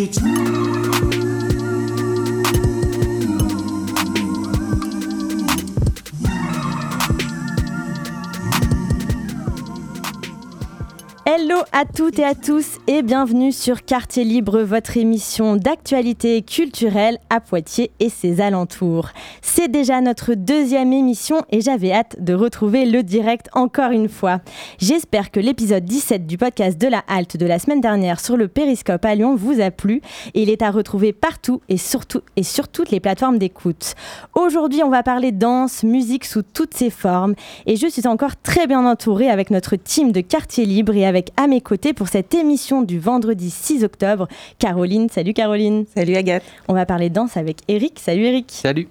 It's Hello à toutes et à tous et bienvenue sur Quartier Libre, votre émission d'actualité culturelle à Poitiers et ses alentours. C'est déjà notre deuxième émission et j'avais hâte de retrouver le direct encore une fois. J'espère que l'épisode 17 du podcast de la halte de la semaine dernière sur le périscope à Lyon vous a plu et il est à retrouver partout et surtout et sur toutes les plateformes d'écoute. Aujourd'hui, on va parler danse, musique sous toutes ses formes et je suis encore très bien entourée avec notre team de Quartier Libre et avec à mes côtés pour cette émission du vendredi 6 octobre. Caroline, salut Caroline. Salut Agathe. On va parler danse avec Eric. Salut Eric. Salut.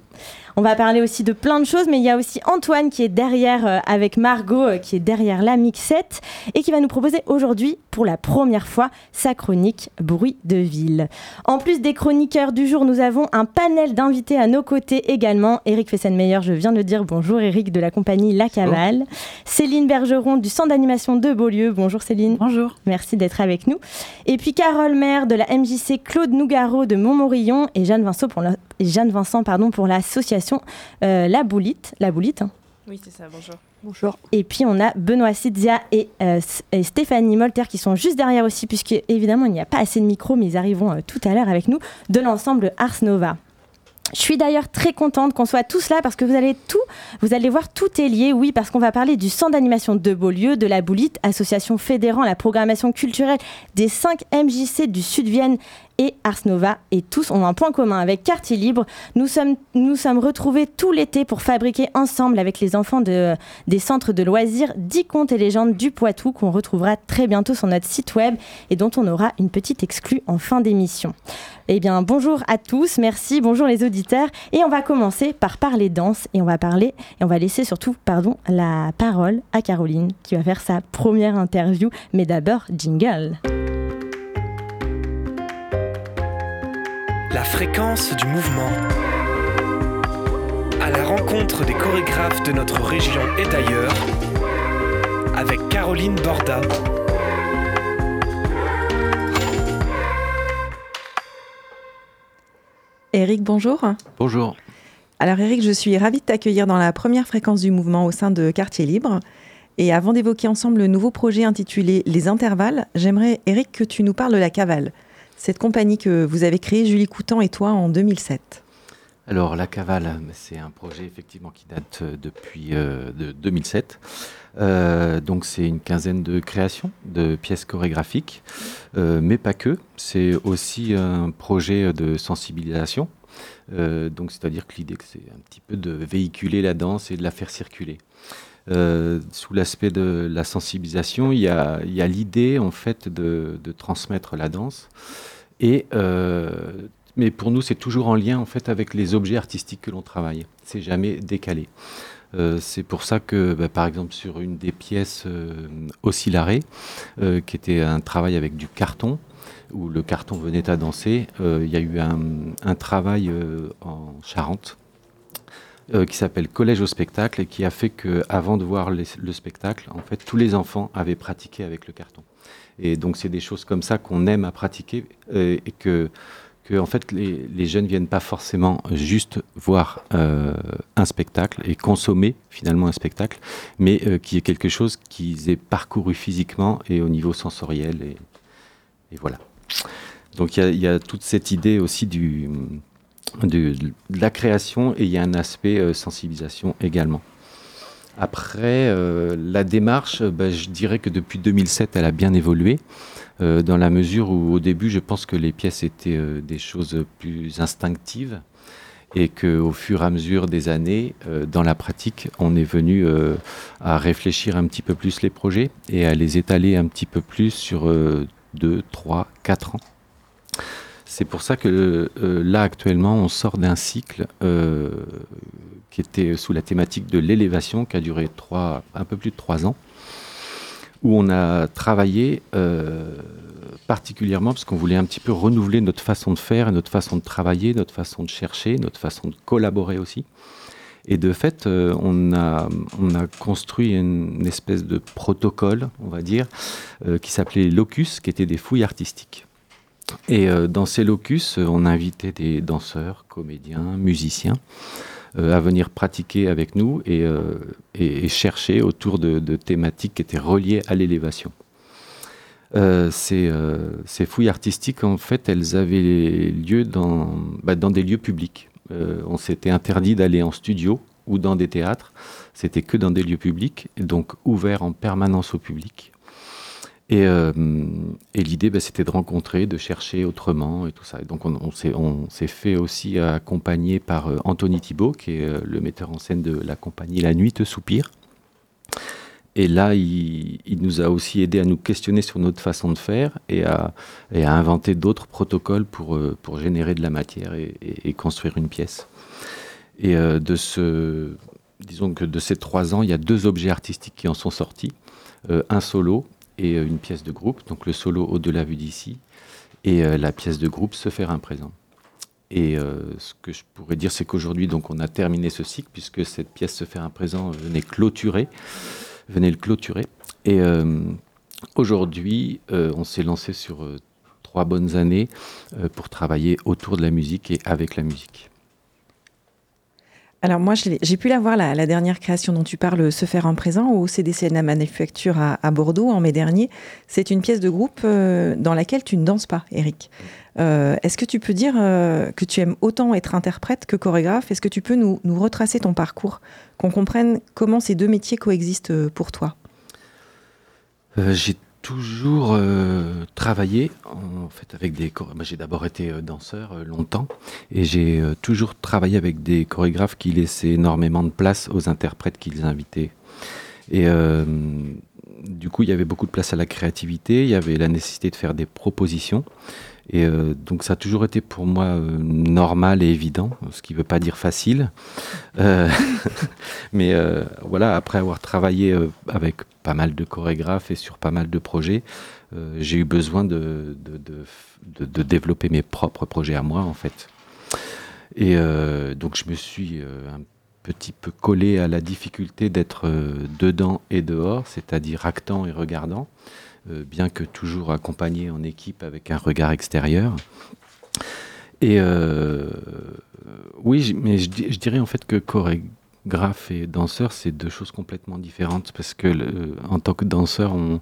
On va parler aussi de plein de choses, mais il y a aussi Antoine qui est derrière, euh, avec Margot, euh, qui est derrière la mixette, et qui va nous proposer aujourd'hui, pour la première fois, sa chronique Bruit de ville. En plus des chroniqueurs du jour, nous avons un panel d'invités à nos côtés également. Eric Fessenmeyer, je viens de le dire, bonjour Eric de la compagnie La Cavale. Céline Bergeron du Centre d'animation de Beaulieu, bonjour Céline. Bonjour. Merci d'être avec nous. Et puis Carole Maire de la MJC Claude Nougaro de Montmorillon et Jeanne Vincent pour la Jeanne Vincent pardon, pour l'association euh, La Boulite. La Boulite hein. Oui, c'est ça, bonjour. Bonjour. Et puis on a Benoît Sidzia et, euh, et, Stéphanie Molter qui sont juste derrière aussi, puisque évidemment il n'y a pas assez de micros, mais ils arriveront euh, tout à l'heure avec nous, de l'ensemble Ars Nova. Je suis d'ailleurs très contente qu'on soit tous là parce que vous allez tout, vous allez voir tout est lié, oui, parce qu'on va parler du centre d'animation de Beaulieu, de la Boulite, association fédérant la programmation culturelle des 5 MJC du Sud-Vienne et Ars Nova et tous ont un point commun avec Quartier Libre. Nous sommes, nous sommes retrouvés tout l'été pour fabriquer ensemble avec les enfants de, des centres de loisirs 10 contes et légendes du Poitou qu'on retrouvera très bientôt sur notre site web et dont on aura une petite exclue en fin d'émission. Eh bien, bonjour à tous, merci, bonjour les auditeurs. Et on va commencer par parler danse et on va parler, et on va laisser surtout, pardon, la parole à Caroline qui va faire sa première interview. Mais d'abord, jingle. La fréquence du mouvement. À la rencontre des chorégraphes de notre région et d'ailleurs, avec Caroline Borda. Eric, bonjour. Bonjour. Alors Eric, je suis ravie de t'accueillir dans la première fréquence du mouvement au sein de Quartier Libre. Et avant d'évoquer ensemble le nouveau projet intitulé Les Intervalles, j'aimerais Eric que tu nous parles de la cavale cette compagnie que vous avez créée, Julie Coutan et toi, en 2007 Alors, La Cavale, c'est un projet effectivement qui date euh, depuis euh, de 2007. Euh, donc, c'est une quinzaine de créations de pièces chorégraphiques, mais pas que. C'est aussi un projet de sensibilisation. donc, c'est-à-dire que l'idée, c'est un petit peu de véhiculer la danse et de la faire circuler. Sous l'aspect de la sensibilisation, il y a, l'idée en fait de, transmettre la danse et, euh, mais pour nous, c'est toujours en lien en fait avec les objets artistiques que l'on travaille. C'est jamais décalé. Euh, c'est pour ça que, bah, par exemple, sur une des pièces euh, Oscillaré, euh, qui était un travail avec du carton, où le carton venait à danser, il y a eu un, un travail en Charente qui s'appelle Collège au spectacle et qui a fait que, avant de voir le spectacle, en fait, tous les enfants avaient pratiqué avec le carton. Et donc, c'est des choses comme ça qu'on aime à pratiquer euh, et que, que en fait, les, les, jeunes viennent pas forcément juste voir euh, un spectacle et consommer finalement un spectacle, mais euh, qui est quelque chose qu'ils aient parcouru physiquement et au niveau sensoriel. Et, voilà. Donc, il y, a toute cette idée aussi du, de, la création et il y a un aspect sensibilisation également. Après, euh, la démarche, bah, je dirais que depuis 2007, elle a bien évolué, euh, dans la mesure où au début, je pense que les pièces étaient euh, des choses plus instinctives et qu'au fur et à mesure des années, euh, dans la pratique, on est venu euh, à réfléchir un petit peu plus les projets et à les étaler un petit peu plus sur 2, 3, 4 ans. C'est pour ça que euh, là, actuellement, on sort d'un cycle euh, qui était sous la thématique de l'élévation, qui a duré trois, un peu plus de trois ans, où on a travaillé euh, particulièrement parce qu'on voulait un petit peu renouveler notre façon de faire, notre façon de travailler, notre façon de chercher, notre façon de collaborer aussi. Et de fait, on, a, on a construit une, espèce de protocole, on va dire, qui s'appelait Locus, qui était des fouilles artistiques. Et dans ces locus, on a invité des danseurs, comédiens, musiciens à venir pratiquer avec nous et, chercher autour de, thématiques qui étaient reliées à l'élévation. ces, fouilles artistiques, en fait, elles avaient lieu dans, bah, dans des lieux publics. on s'était interdit d'aller en studio ou dans des théâtres. C'était que dans des lieux publics, donc ouverts en permanence au public. Et, euh, l'idée, bah, c'était de rencontrer, de chercher autrement et tout ça. donc on, s'est fait aussi accompagner par euh, Anthony Thibault, qui est euh, le metteur en scène de la compagnie La Nuit te soupire. Et là, il, nous a aussi aidé à nous questionner sur notre façon de faire et à, inventer d'autres protocoles pour, générer de la matière et construire une pièce. Et de ces trois ans, il y a deux objets artistiques qui en sont sortis, un solo et euh, une pièce de groupe. Donc le solo au-delà vu d'ici et la pièce de groupe se faire un présent. Et ce que je pourrais dire, c'est qu'aujourd'hui, donc, on a terminé ce cycle puisque cette pièce se faire un présent venait clôturer, venait le clôturer. Et aujourd'hui, on s'est lancé sur trois bonnes années pour travailler autour de la musique et avec la musique. Alors moi, j'ai pu la voir, la, dernière création dont tu parles, Se faire en présent, au CDC la Manufacture à, Bordeaux en mai dernier. C'est une pièce de groupe euh, dans laquelle tu ne danses pas, Eric. Euh, est-ce que tu peux dire euh, que tu aimes autant être interprète que chorégraphe? Est-ce que tu peux nous, retracer ton parcours, qu'on comprenne comment ces deux métiers coexistent pour toi toujours euh, travaillé en fait avec des j'ai d'abord été euh, danseur euh, longtemps et j'ai toujours travaillé avec des chorégraphes qui laissaient énormément de place aux interprètes qu'ils invitaient. Et du coup, il y avait beaucoup de place à la créativité, il y avait la nécessité de faire des propositions. Et euh, donc ça a toujours été pour moi euh, normal et évident, ce qui ne veut pas dire facile. Euh, mais voilà, après avoir travaillé avec pas mal de chorégraphes et sur pas mal de projets, j'ai eu besoin de, développer mes propres projets à moi en fait. Et donc je me suis un petit peu collé à la difficulté d'être dedans et dehors, c'est-à-dire actant et regardant. Euh, bien que toujours accompagné en équipe avec un regard extérieur. Et euh, oui, mais je, dirais en fait que chorégraphe et danseur, c'est deux choses complètement différentes parce que en tant que danseur, on,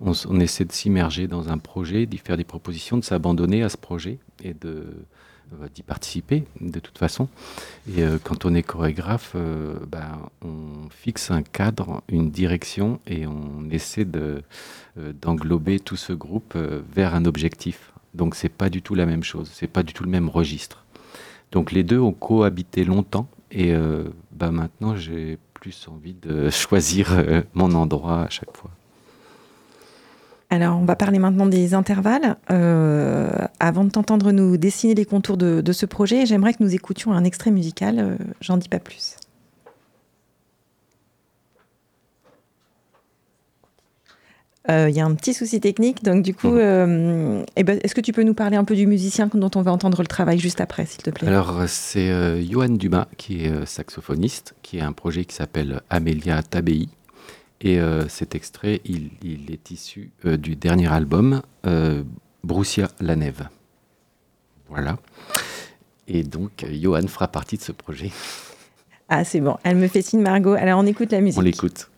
on essaie de s'immerger dans un projet, d'y faire des propositions, de s'abandonner à ce projet et de d'y participer de toute façon. Et euh, quand on est chorégraphe, euh, ben, on fixe un cadre, une direction et on essaie de, euh, d'englober tout ce groupe vers un objectif. Donc c'est pas du tout la même chose, c'est pas du tout le même registre. Donc les deux ont cohabité longtemps et ben, maintenant j'ai plus envie de choisir mon endroit à chaque fois. Alors, on va parler maintenant des intervalles. Euh, avant de t'entendre nous dessiner les contours de, ce projet, j'aimerais que nous écoutions un extrait musical. Euh, j'en dis pas plus. Il y a un petit souci technique, donc du coup, mhm. eh ben, est-ce que tu peux nous parler un peu du musicien dont on va entendre le travail juste après, s'il te plaît? Alors, c'est Johan Dumas, qui est saxophoniste, qui a un projet qui s'appelle Amélia Tabei, et euh, cet extrait, il, est issu euh, du dernier album, euh, Broussia la Neve. Voilà. Et donc, Johan fera partie de ce projet. Ah, c'est bon. Elle me fait signe, Margot. Alors, on écoute la musique. On l'écoute.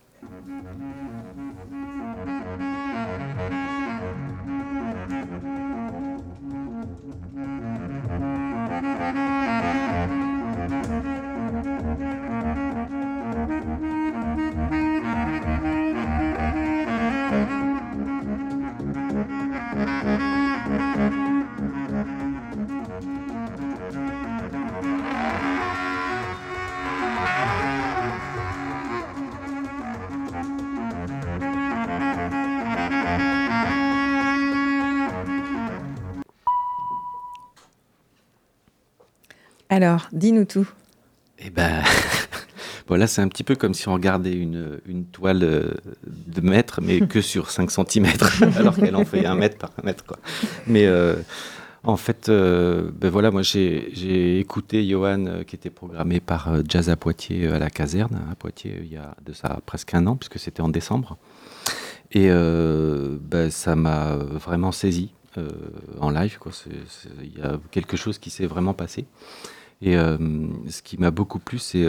Alors, dis-nous tout. Eh ben, voilà, c'est un petit peu comme si on regardait une, une toile euh, de mètre, mais que sur 5 cm, alors qu'elle en fait un mètre par un mètre. Quoi. Mais euh, en fait, euh, ben voilà, moi j'ai écouté Johan qui était programmé par Jazz à Poitiers à la caserne, à Poitiers, il y a de ça presque un an, puisque c'était en décembre. Et ben, ça m'a vraiment saisi. en live. Il y a quelque chose qui s'est vraiment passé. Et ce qui m'a beaucoup plu, c'est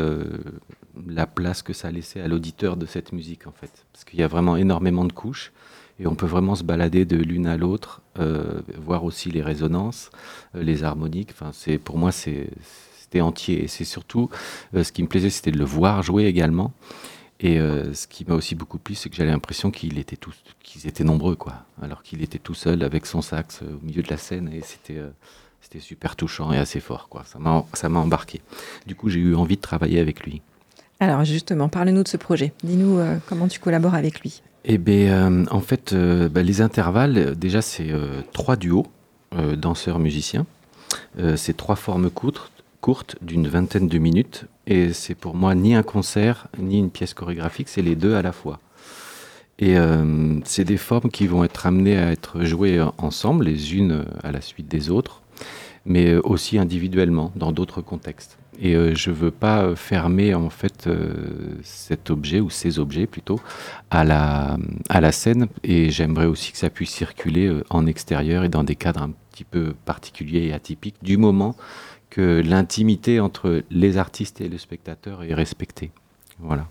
la place que ça a laissé à l'auditeur de cette musique, en fait. Parce qu'il y a vraiment énormément de couches et on peut vraiment se balader de l'une à l'autre, euh, voir aussi les résonances, euh, les harmoniques. Enfin, c'est pour moi c'était entier et c'est surtout euh, ce qui me plaisait, c'était de le voir jouer également. Et ce qui m'a aussi beaucoup plu, c'est que j'avais l'impression qu'ils étaient qu'ils étaient nombreux, quoi. Alors qu'il était tout seul avec son sax au milieu de la scène et c'était c'était super touchant et assez fort, quoi. Ça m'a embarqué. Du coup, j'ai eu envie de travailler avec lui. Alors justement, parle-nous de ce projet. Dis-nous comment tu collabores avec lui. Eh bien, euh, en fait, euh, bah, les intervalles, déjà, c'est euh, trois duos, danseurs-musiciens. c'est trois formes courtes, courtes d'une vingtaine de minutes. Et c'est pour moi ni un concert, ni une pièce chorégraphique, c'est les deux à la fois. Et c'est des formes qui vont être amenées à être jouées ensemble, les unes à la suite des autres, mais aussi individuellement, dans d'autres contextes. Et euh, je ne veux pas euh, fermer en fait euh, cet objet ou ces objets plutôt à la, à la scène. Et j'aimerais aussi que ça puisse circuler en extérieur et dans des cadres un petit peu particuliers et atypiques, du moment que l'intimité entre les artistes et le spectateur est respectée. Voilà.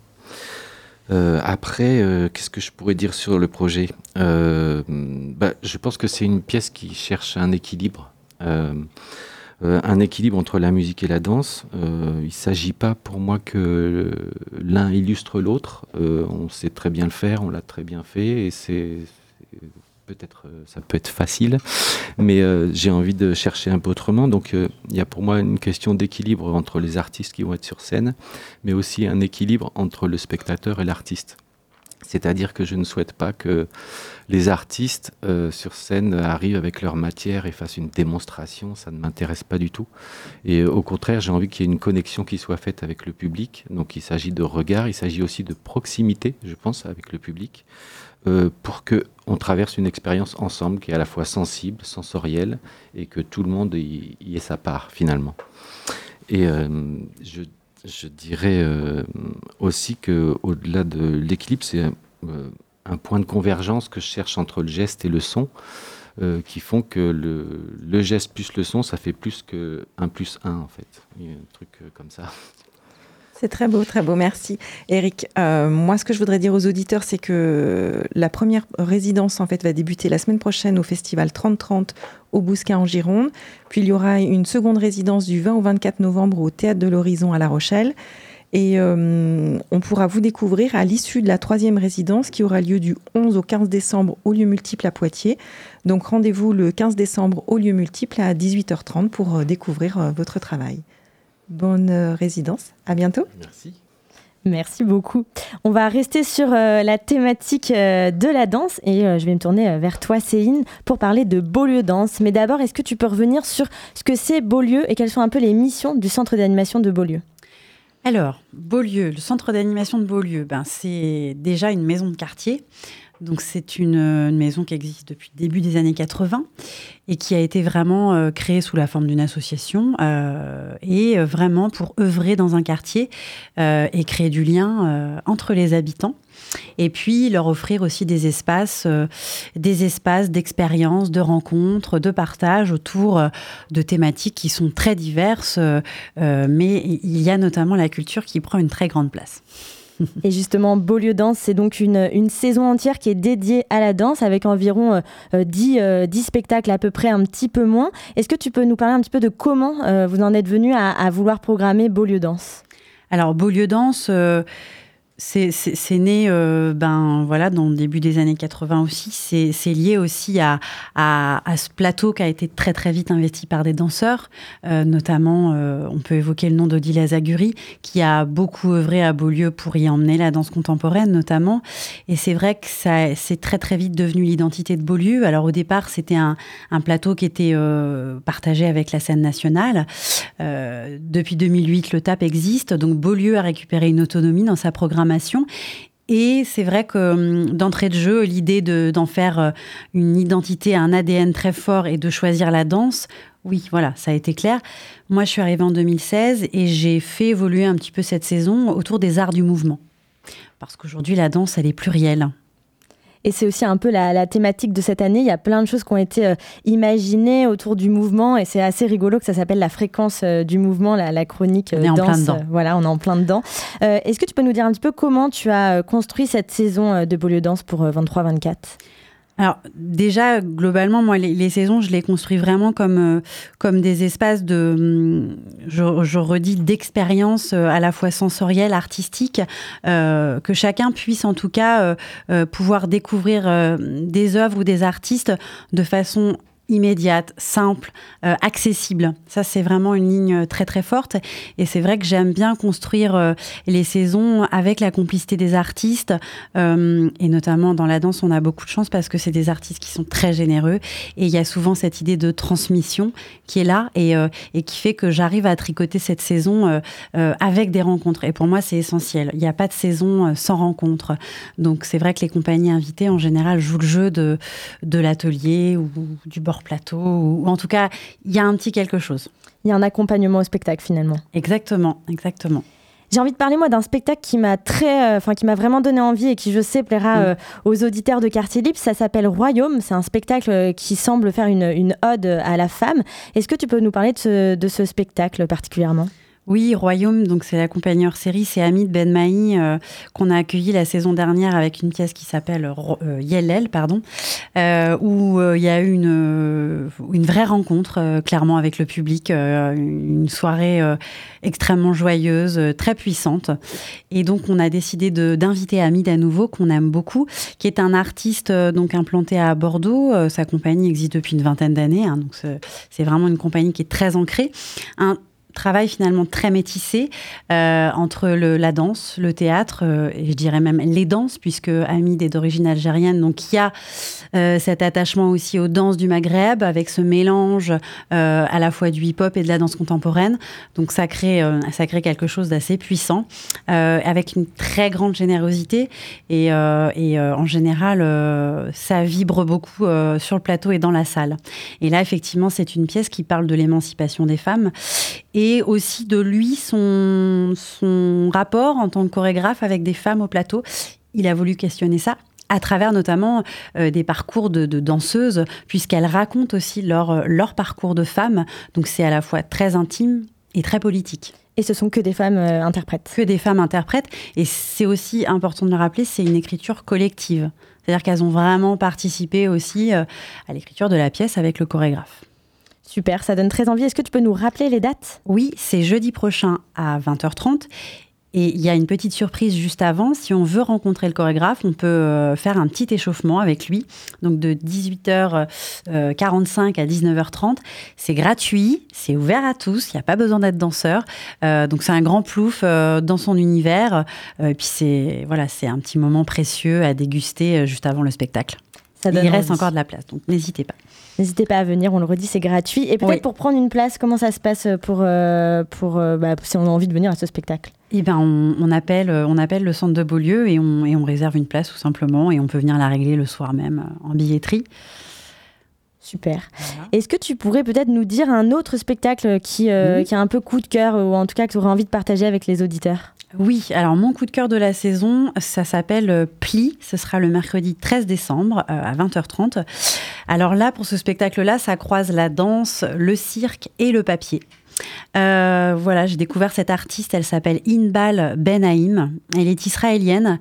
après, qu'est-ce que je pourrais dire sur le projet? Bah, Je pense que c'est une pièce qui cherche un équilibre. Euh, un équilibre entre la musique et la danse. Euh, il ne s'agit pas pour moi que l'un illustre l'autre. Euh, on sait très bien le faire, on l'a très bien fait, et c'est peut-être ça peut être facile, mais j'ai envie de chercher un peu autrement. Donc il y a pour moi une question d'équilibre entre les artistes qui vont être sur scène, mais aussi un équilibre entre le spectateur et l'artiste. C'est-à-dire que je ne souhaite pas que les artistes euh, sur scène arrivent avec leur matière et fassent une démonstration, ça ne m'intéresse pas du tout. Et au contraire, j'ai envie qu'il y ait une connexion qui soit faite avec le public. Donc il s'agit de regard, il s'agit aussi de proximité, je pense, avec le public, euh, pour qu'on traverse une expérience ensemble qui est à la fois sensible, sensorielle, et que tout le monde y, ait sa part finalement. Et euh, je je dirais euh, aussi que au-delà de l'équilibre, c'est euh, un point de convergence que je cherche entre le geste et le son, euh, qui font que le, geste plus le son, ça fait plus que 1 plus 1 en fait. Un truc comme ça. C'est très beau, très beau, merci. Eric, euh, moi ce que je voudrais dire aux auditeurs, c'est que la première résidence en fait va débuter la semaine prochaine au festival 3030 au Bouscat en Gironde. Puis il y aura une seconde résidence du 20 au 24 novembre au Théâtre de l'Horizon à La Rochelle. Et euh, on pourra vous découvrir à l'issue de la troisième résidence qui aura lieu du 11 au 15 décembre au lieu multiple à Poitiers. Donc rendez-vous le 15 décembre au lieu multiple à 18h30 pour euh, découvrir votre travail bonne euh, résidence. À bientôt. Merci. Merci beaucoup. On va rester sur euh, la thématique euh, de la danse et je vais me tourner vers toi, Céline, pour parler de Beaulieu Danse. Mais d'abord, est-ce que tu peux revenir sur ce que c'est Beaulieu et quelles sont un peu les missions du centre d'animation de Beaulieu? Alors, Beaulieu, le centre d'animation de Beaulieu, ben, c'est déjà une maison de quartier. Donc c'est une, maison qui existe depuis le début des années 80 et qui a été vraiment euh, créée sous la forme d'une association euh, et euh, vraiment pour œuvrer dans un quartier et créer du lien entre les habitants. Et puis leur offrir aussi des espaces, des espaces d'expérience, de rencontres, de partage autour de thématiques qui sont très diverses, mais il y a notamment la culture qui prend une très grande place. Et justement, Beaulieu Danse, c'est donc une, une, saison entière qui est dédiée à la danse avec environ 10, euh, 10, euh, spectacles à peu près, un petit peu moins. Est-ce que tu peux nous parler un petit peu de comment euh, vous en êtes venu à, à, vouloir programmer Beaulieu Danse? Alors, Beaulieu Danse c'est né euh, ben, voilà, dans le début des années 80 aussi. C'est lié aussi à, à, ce plateau qui a été très très vite investi par des danseurs. Euh, notamment, euh, on peut évoquer le nom d'Odile Zaguri, qui a beaucoup œuvré à Beaulieu pour y emmener la danse contemporaine notamment. Et c'est vrai que c'est très très vite devenu l'identité de Beaulieu. Alors au départ, c'était un, un, plateau qui était partagé avec la scène nationale. depuis 2008, le TAP existe. Donc Beaulieu a récupéré une autonomie dans sa programmation et c'est vrai que hum, d'entrée de jeu, l'idée d'en faire euh, une identité, un ADN très fort et de choisir la danse, oui, voilà, ça a été clair. Moi, je suis arrivée en 2016 et j'ai fait évoluer un petit peu cette saison autour des arts du mouvement. Parce qu'aujourd'hui, la danse, elle est plurielle. Et c'est aussi un peu la, thématique de cette année. Il y a plein de choses qui ont été imaginées autour du mouvement et c'est assez rigolo que ça s'appelle la fréquence du mouvement, la, chronique on est danse. En plein dedans. voilà, on est en plein dedans. Est-ce que tu peux nous dire un petit peu comment tu as construit cette saison de Beaulieu Danse pour 23-24 alors déjà, globalement, moi, les, saisons, je les construis vraiment comme, euh, comme des espaces de, hum, je, redis, d'expérience euh, à la fois sensorielle, artistique, euh, que chacun puisse en tout cas pouvoir découvrir des œuvres ou des artistes de façon immédiate, simple, euh, accessible. Ça, c'est vraiment une ligne très très forte. Et c'est vrai que j'aime bien construire euh, les saisons avec la complicité des artistes. Euh, et notamment dans la danse, on a beaucoup de chance parce que c'est des artistes qui sont très généreux. Et il y a souvent cette idée de transmission qui est là et, et qui fait que j'arrive à tricoter cette saison avec des rencontres. Et pour moi, c'est essentiel. Il n'y a pas de saison sans rencontre. Donc c'est vrai que les compagnies invitées, en général, jouent le jeu de, de l'atelier ou du bord plateau, ou, en tout cas, il y a un petit quelque chose. Il y a un accompagnement au spectacle finalement. Exactement, exactement. J'ai envie de parler moi d'un spectacle qui m'a très, euh, enfin qui m'a vraiment donné envie et qui je sais plaira mm. euh, aux auditeurs de Quartier Libre. Ça s'appelle Royaume. C'est un spectacle euh, qui semble faire une, une ode à la femme. Est-ce que tu peux nous parler de ce, de ce spectacle particulièrement? Oui, Royaume, donc c'est la compagnie hors série, c'est Hamid Ben Maï euh, qu'on a accueilli la saison dernière avec une pièce qui s'appelle euh, Yellel, pardon, euh, où il y a eu une, vraie rencontre clairement avec le public, une soirée extrêmement joyeuse, très puissante. Et donc on a décidé d'inviter Hamid à nouveau, qu'on aime beaucoup, qui est un artiste donc implanté à Bordeaux. sa compagnie existe depuis une vingtaine d'années, hein, donc c'est vraiment une compagnie qui est très ancrée. Travail finalement très métissé euh, entre la danse, le théâtre, euh, et je dirais même les danses, puisque Hamid est d'origine algérienne, donc il y a euh, cet attachement aussi aux danses du Maghreb, avec ce mélange à la fois du hip-hop et de la danse contemporaine. Donc ça crée, ça crée quelque chose d'assez puissant, avec une très grande générosité, et en général, ça vibre beaucoup sur le plateau et dans la salle. Et là, effectivement, c'est une pièce qui parle de l'émancipation des femmes et aussi de lui, son, son rapport en tant que chorégraphe avec des femmes au plateau. Il a voulu questionner ça à travers notamment euh, des parcours de, danseuses, puisqu'elles racontent aussi leur, leur parcours de femmes. Donc c'est à la fois très intime et très politique. Et ce sont que des femmes euh, interprètes. Que des femmes interprètes. Et c'est aussi important de le rappeler, c'est une écriture collective. C'est-à-dire qu'elles ont vraiment participé aussi euh, à l'écriture de la pièce avec le chorégraphe. Super, ça donne très envie. Est-ce que tu peux nous rappeler les dates? Oui, c'est jeudi prochain à 20h30. Et il y a une petite surprise juste avant. Si on veut rencontrer le chorégraphe, on peut euh, faire un petit échauffement avec lui. Donc de 18h45 euh, à 19h30. C'est gratuit, c'est ouvert à tous. Il n'y a pas besoin d'être danseur. Euh, donc c'est un grand plouf dans son univers. et puis c'est voilà, c'est un petit moment précieux à déguster juste avant le spectacle. Ça il reste encore de la place, donc n'hésitez pas. N'hésitez pas à venir, on le redit, c'est gratuit. Et peut-être pour prendre une place, comment ça se passe pour, euh, pour euh, bah, si on a envie de venir à ce spectacle? Eh ben, on, appelle, euh, on appelle le centre de Beaulieu et on, et on réserve une place tout simplement et on peut venir la régler le soir même en billetterie. Super. Est-ce que tu pourrais peut-être nous dire un autre spectacle qui, mhm. qui a un peu coup de cœur ou en tout cas que tu aurais envie de partager avec les auditeurs? Oui, alors mon coup de cœur de la saison, ça s'appelle euh, Pli. Ce sera le mercredi 13 décembre euh, à 20h30. Alors là, pour ce spectacle-là, ça croise la danse, le cirque et le papier. Euh, voilà, j'ai découvert cette artiste, elle s'appelle Inbal Benaim. Elle est israélienne.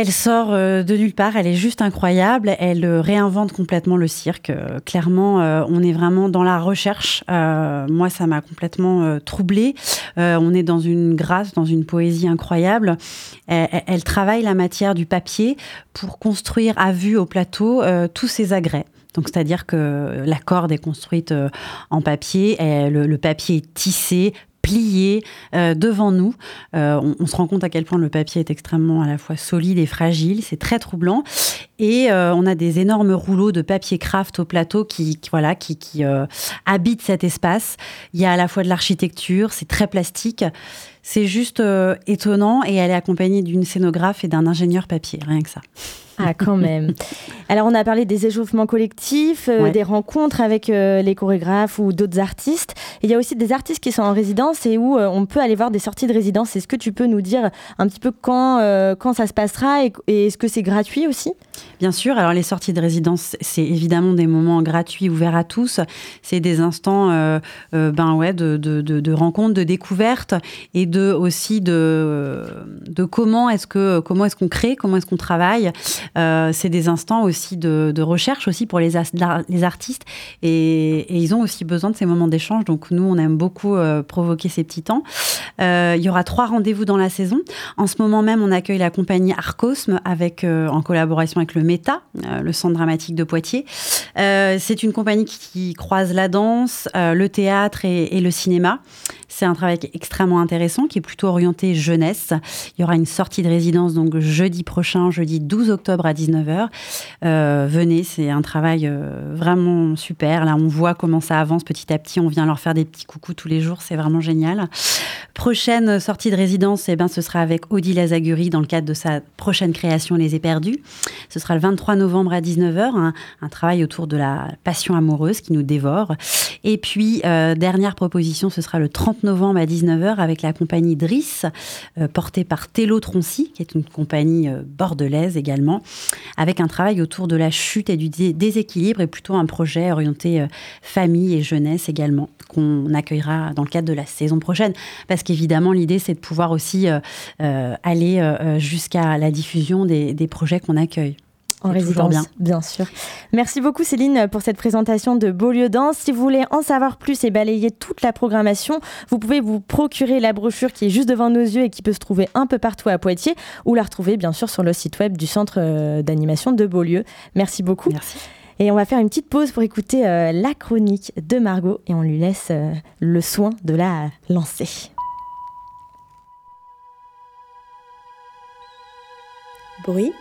Elle sort euh, de nulle part, elle est juste incroyable, elle euh, réinvente complètement le cirque. Euh, clairement, on est vraiment dans la recherche. moi, ça m'a complètement troublée. on est dans une grâce, dans une poésie incroyable. Elle, travaille la matière du papier pour construire à vue au plateau tous ses agrès. Donc, c'est-à-dire que la corde est construite en papier, le, papier est tissé, euh, devant nous. Euh, on, se rend compte à quel point le papier est extrêmement à la fois solide et fragile. C'est très troublant. Et on a des énormes rouleaux de papier craft au plateau qui, voilà, qui, qui habitent cet espace. Il y a à la fois de l'architecture, c'est très plastique. C'est juste étonnant et elle est accompagnée d'une scénographe et d'un ingénieur papier, rien que ça. Ah, quand même. Alors, on a parlé des échauffements collectifs, euh, des rencontres avec euh, les chorégraphes ou d'autres artistes. il y a aussi des artistes qui sont en résidence et où euh, on peut aller voir des sorties de résidence. Est-ce que tu peux nous dire un petit peu quand, quand ça se passera et, est-ce que c'est gratuit aussi? Bien sûr. Alors, les sorties de résidence, c'est évidemment des moments gratuits, ouverts à tous. C'est des instants ben ouais, de, de, de, de rencontres, de découvertes et de, aussi de, comment est-ce que comment est-ce qu'on crée, comment est-ce qu'on travaille. Euh, c'est des instants aussi de, recherche aussi pour les, artistes et, ils ont aussi besoin de ces moments d'échange. Donc nous, on aime beaucoup euh, provoquer ces petits temps. Euh, il y aura trois rendez-vous dans la saison. En ce moment même, on accueille la compagnie Arcosme avec, en collaboration avec le META, le Centre dramatique de Poitiers. c'est une compagnie qui, croise la danse, le théâtre et le cinéma. C'est un travail extrêmement intéressant, qui est plutôt orienté jeunesse. Il y aura une sortie de résidence donc jeudi prochain, jeudi 12 octobre à 19h. Euh, venez, c'est un travail euh, vraiment super. Là, on voit comment ça avance petit à petit. On vient leur faire des petits coucous tous les jours. C'est vraiment génial. Prochaine sortie de résidence, eh ben, ce sera avec Odile Lazaguri dans le cadre de sa prochaine création Les Éperdus. Ce sera le 23 novembre à 19h. Un, travail autour de la passion amoureuse qui nous dévore. Et puis, euh, dernière proposition, ce sera le 30 novembre à 19h avec la compagnie Driss, euh, portée par Tello Troncy, qui est une compagnie euh, bordelaise également, avec un travail autour de la chute et du déséquilibre et plutôt un projet orienté euh, famille et jeunesse également, qu'on accueillera dans le cadre de la saison prochaine. Parce qu'évidemment, l'idée, c'est de pouvoir aussi aller jusqu'à la diffusion des projets qu'on accueille en résidence, bien. bien. sûr. Merci beaucoup Céline pour cette présentation de Beaulieu Danse. Si vous voulez en savoir plus et balayer toute la programmation, vous pouvez vous procurer la brochure qui est juste devant nos yeux et qui peut se trouver un peu partout à Poitiers ou la retrouver bien sûr sur le site web du centre euh, d'animation de Beaulieu. Merci beaucoup. Merci. Et on va faire une petite pause pour écouter euh, la chronique de Margot et on lui laisse euh, le soin de la lancer. Bruit?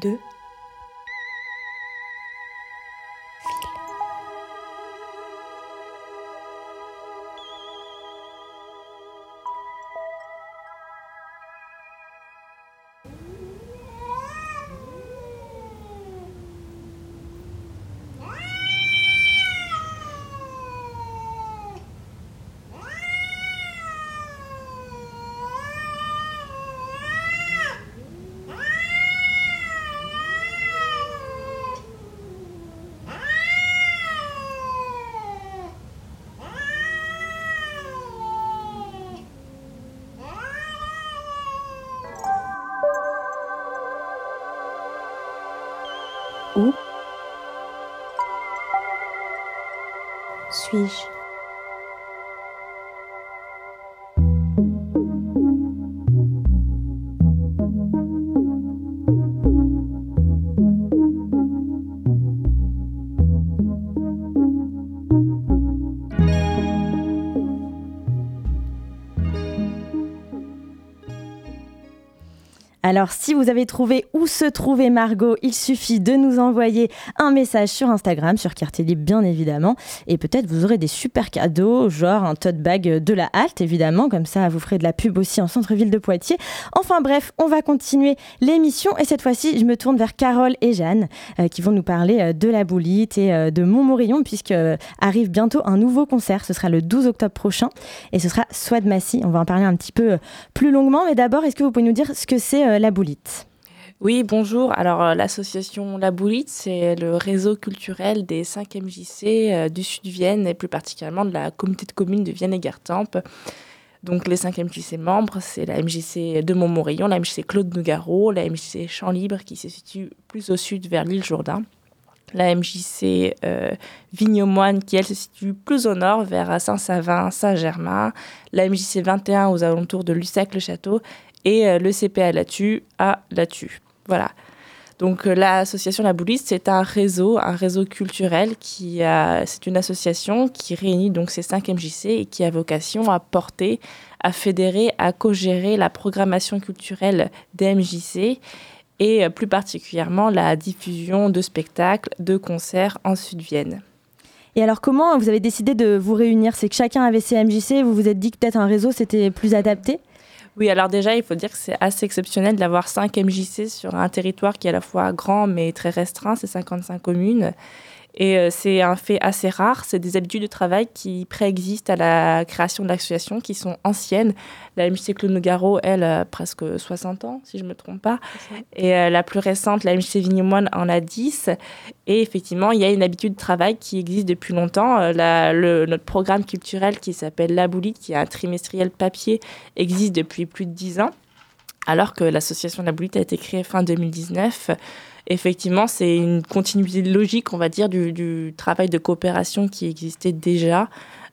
2 Alors, si vous avez trouvé où se trouvait Margot, il suffit de nous envoyer un message sur Instagram, sur Quartier Libre, bien évidemment. Et peut-être vous aurez des super cadeaux, genre un tote bag de la halte, évidemment. Comme ça, vous ferez de la pub aussi en centre-ville de Poitiers. Enfin, bref, on va continuer l'émission. Et cette fois-ci, je me tourne vers Carole et Jeanne, euh, qui vont nous parler euh, de la boulite et euh, de Montmorillon, puisque arrive bientôt un nouveau concert. Ce sera le 12 octobre prochain. Et ce sera de Massy. On va en parler un petit peu plus longuement. Mais d'abord, est-ce que vous pouvez nous dire ce que c'est la Boulite. Oui, bonjour. Alors, euh, l'association La Boulite, c'est le réseau culturel des 5 MJC euh, du Sud Vienne et plus particulièrement de la communauté de communes de Vienne et Gartempe. Donc, les 5 MJC membres, c'est la MJC de Montmorillon, la MJC Claude Nougaro, la MJC Champ Libre qui se situe plus au sud vers l'île Jourdain, la MJC euh, Vignomoine qui, elle, se situe plus au nord vers Saint-Savin, Saint-Germain, la MJC 21 aux alentours de Lussac-le-Château et euh, le CPA là-dessus à là-dessus. Voilà. Donc l'association La Bouliste, c'est un réseau, un réseau culturel qui a, c'est une association qui réunit donc ces 5 MJC et qui a vocation à porter, à fédérer, à co-gérer la programmation culturelle des MJC et plus particulièrement la diffusion de spectacles, de concerts en Sud-Vienne. Et alors, comment vous avez décidé de vous réunir? C'est que chacun avait ses MJC, vous vous êtes dit que peut-être un réseau c'était plus adapté? Oui, alors déjà, il faut dire que c'est assez exceptionnel d'avoir 5 MJC sur un territoire qui est à la fois grand mais très restreint, c'est 55 communes. Et euh, c'est un fait assez rare. C'est des habitudes de travail qui préexistent à la création de l'association, qui sont anciennes. La MJC Claude Nogaro, elle, a presque 60 ans, si je ne me trompe pas. Et euh, la plus récente, la MJC Vignemoine, en a 10. Et effectivement, il y a une habitude de travail qui existe depuis longtemps. Euh, le, notre programme culturel qui s'appelle La Boulite, qui est un trimestriel papier, existe depuis plus de 10 ans. Alors que l'association La Boulite a été créée fin 2019 effectivement, c'est une continuité logique, on va dire, du, travail de coopération qui existait déjà,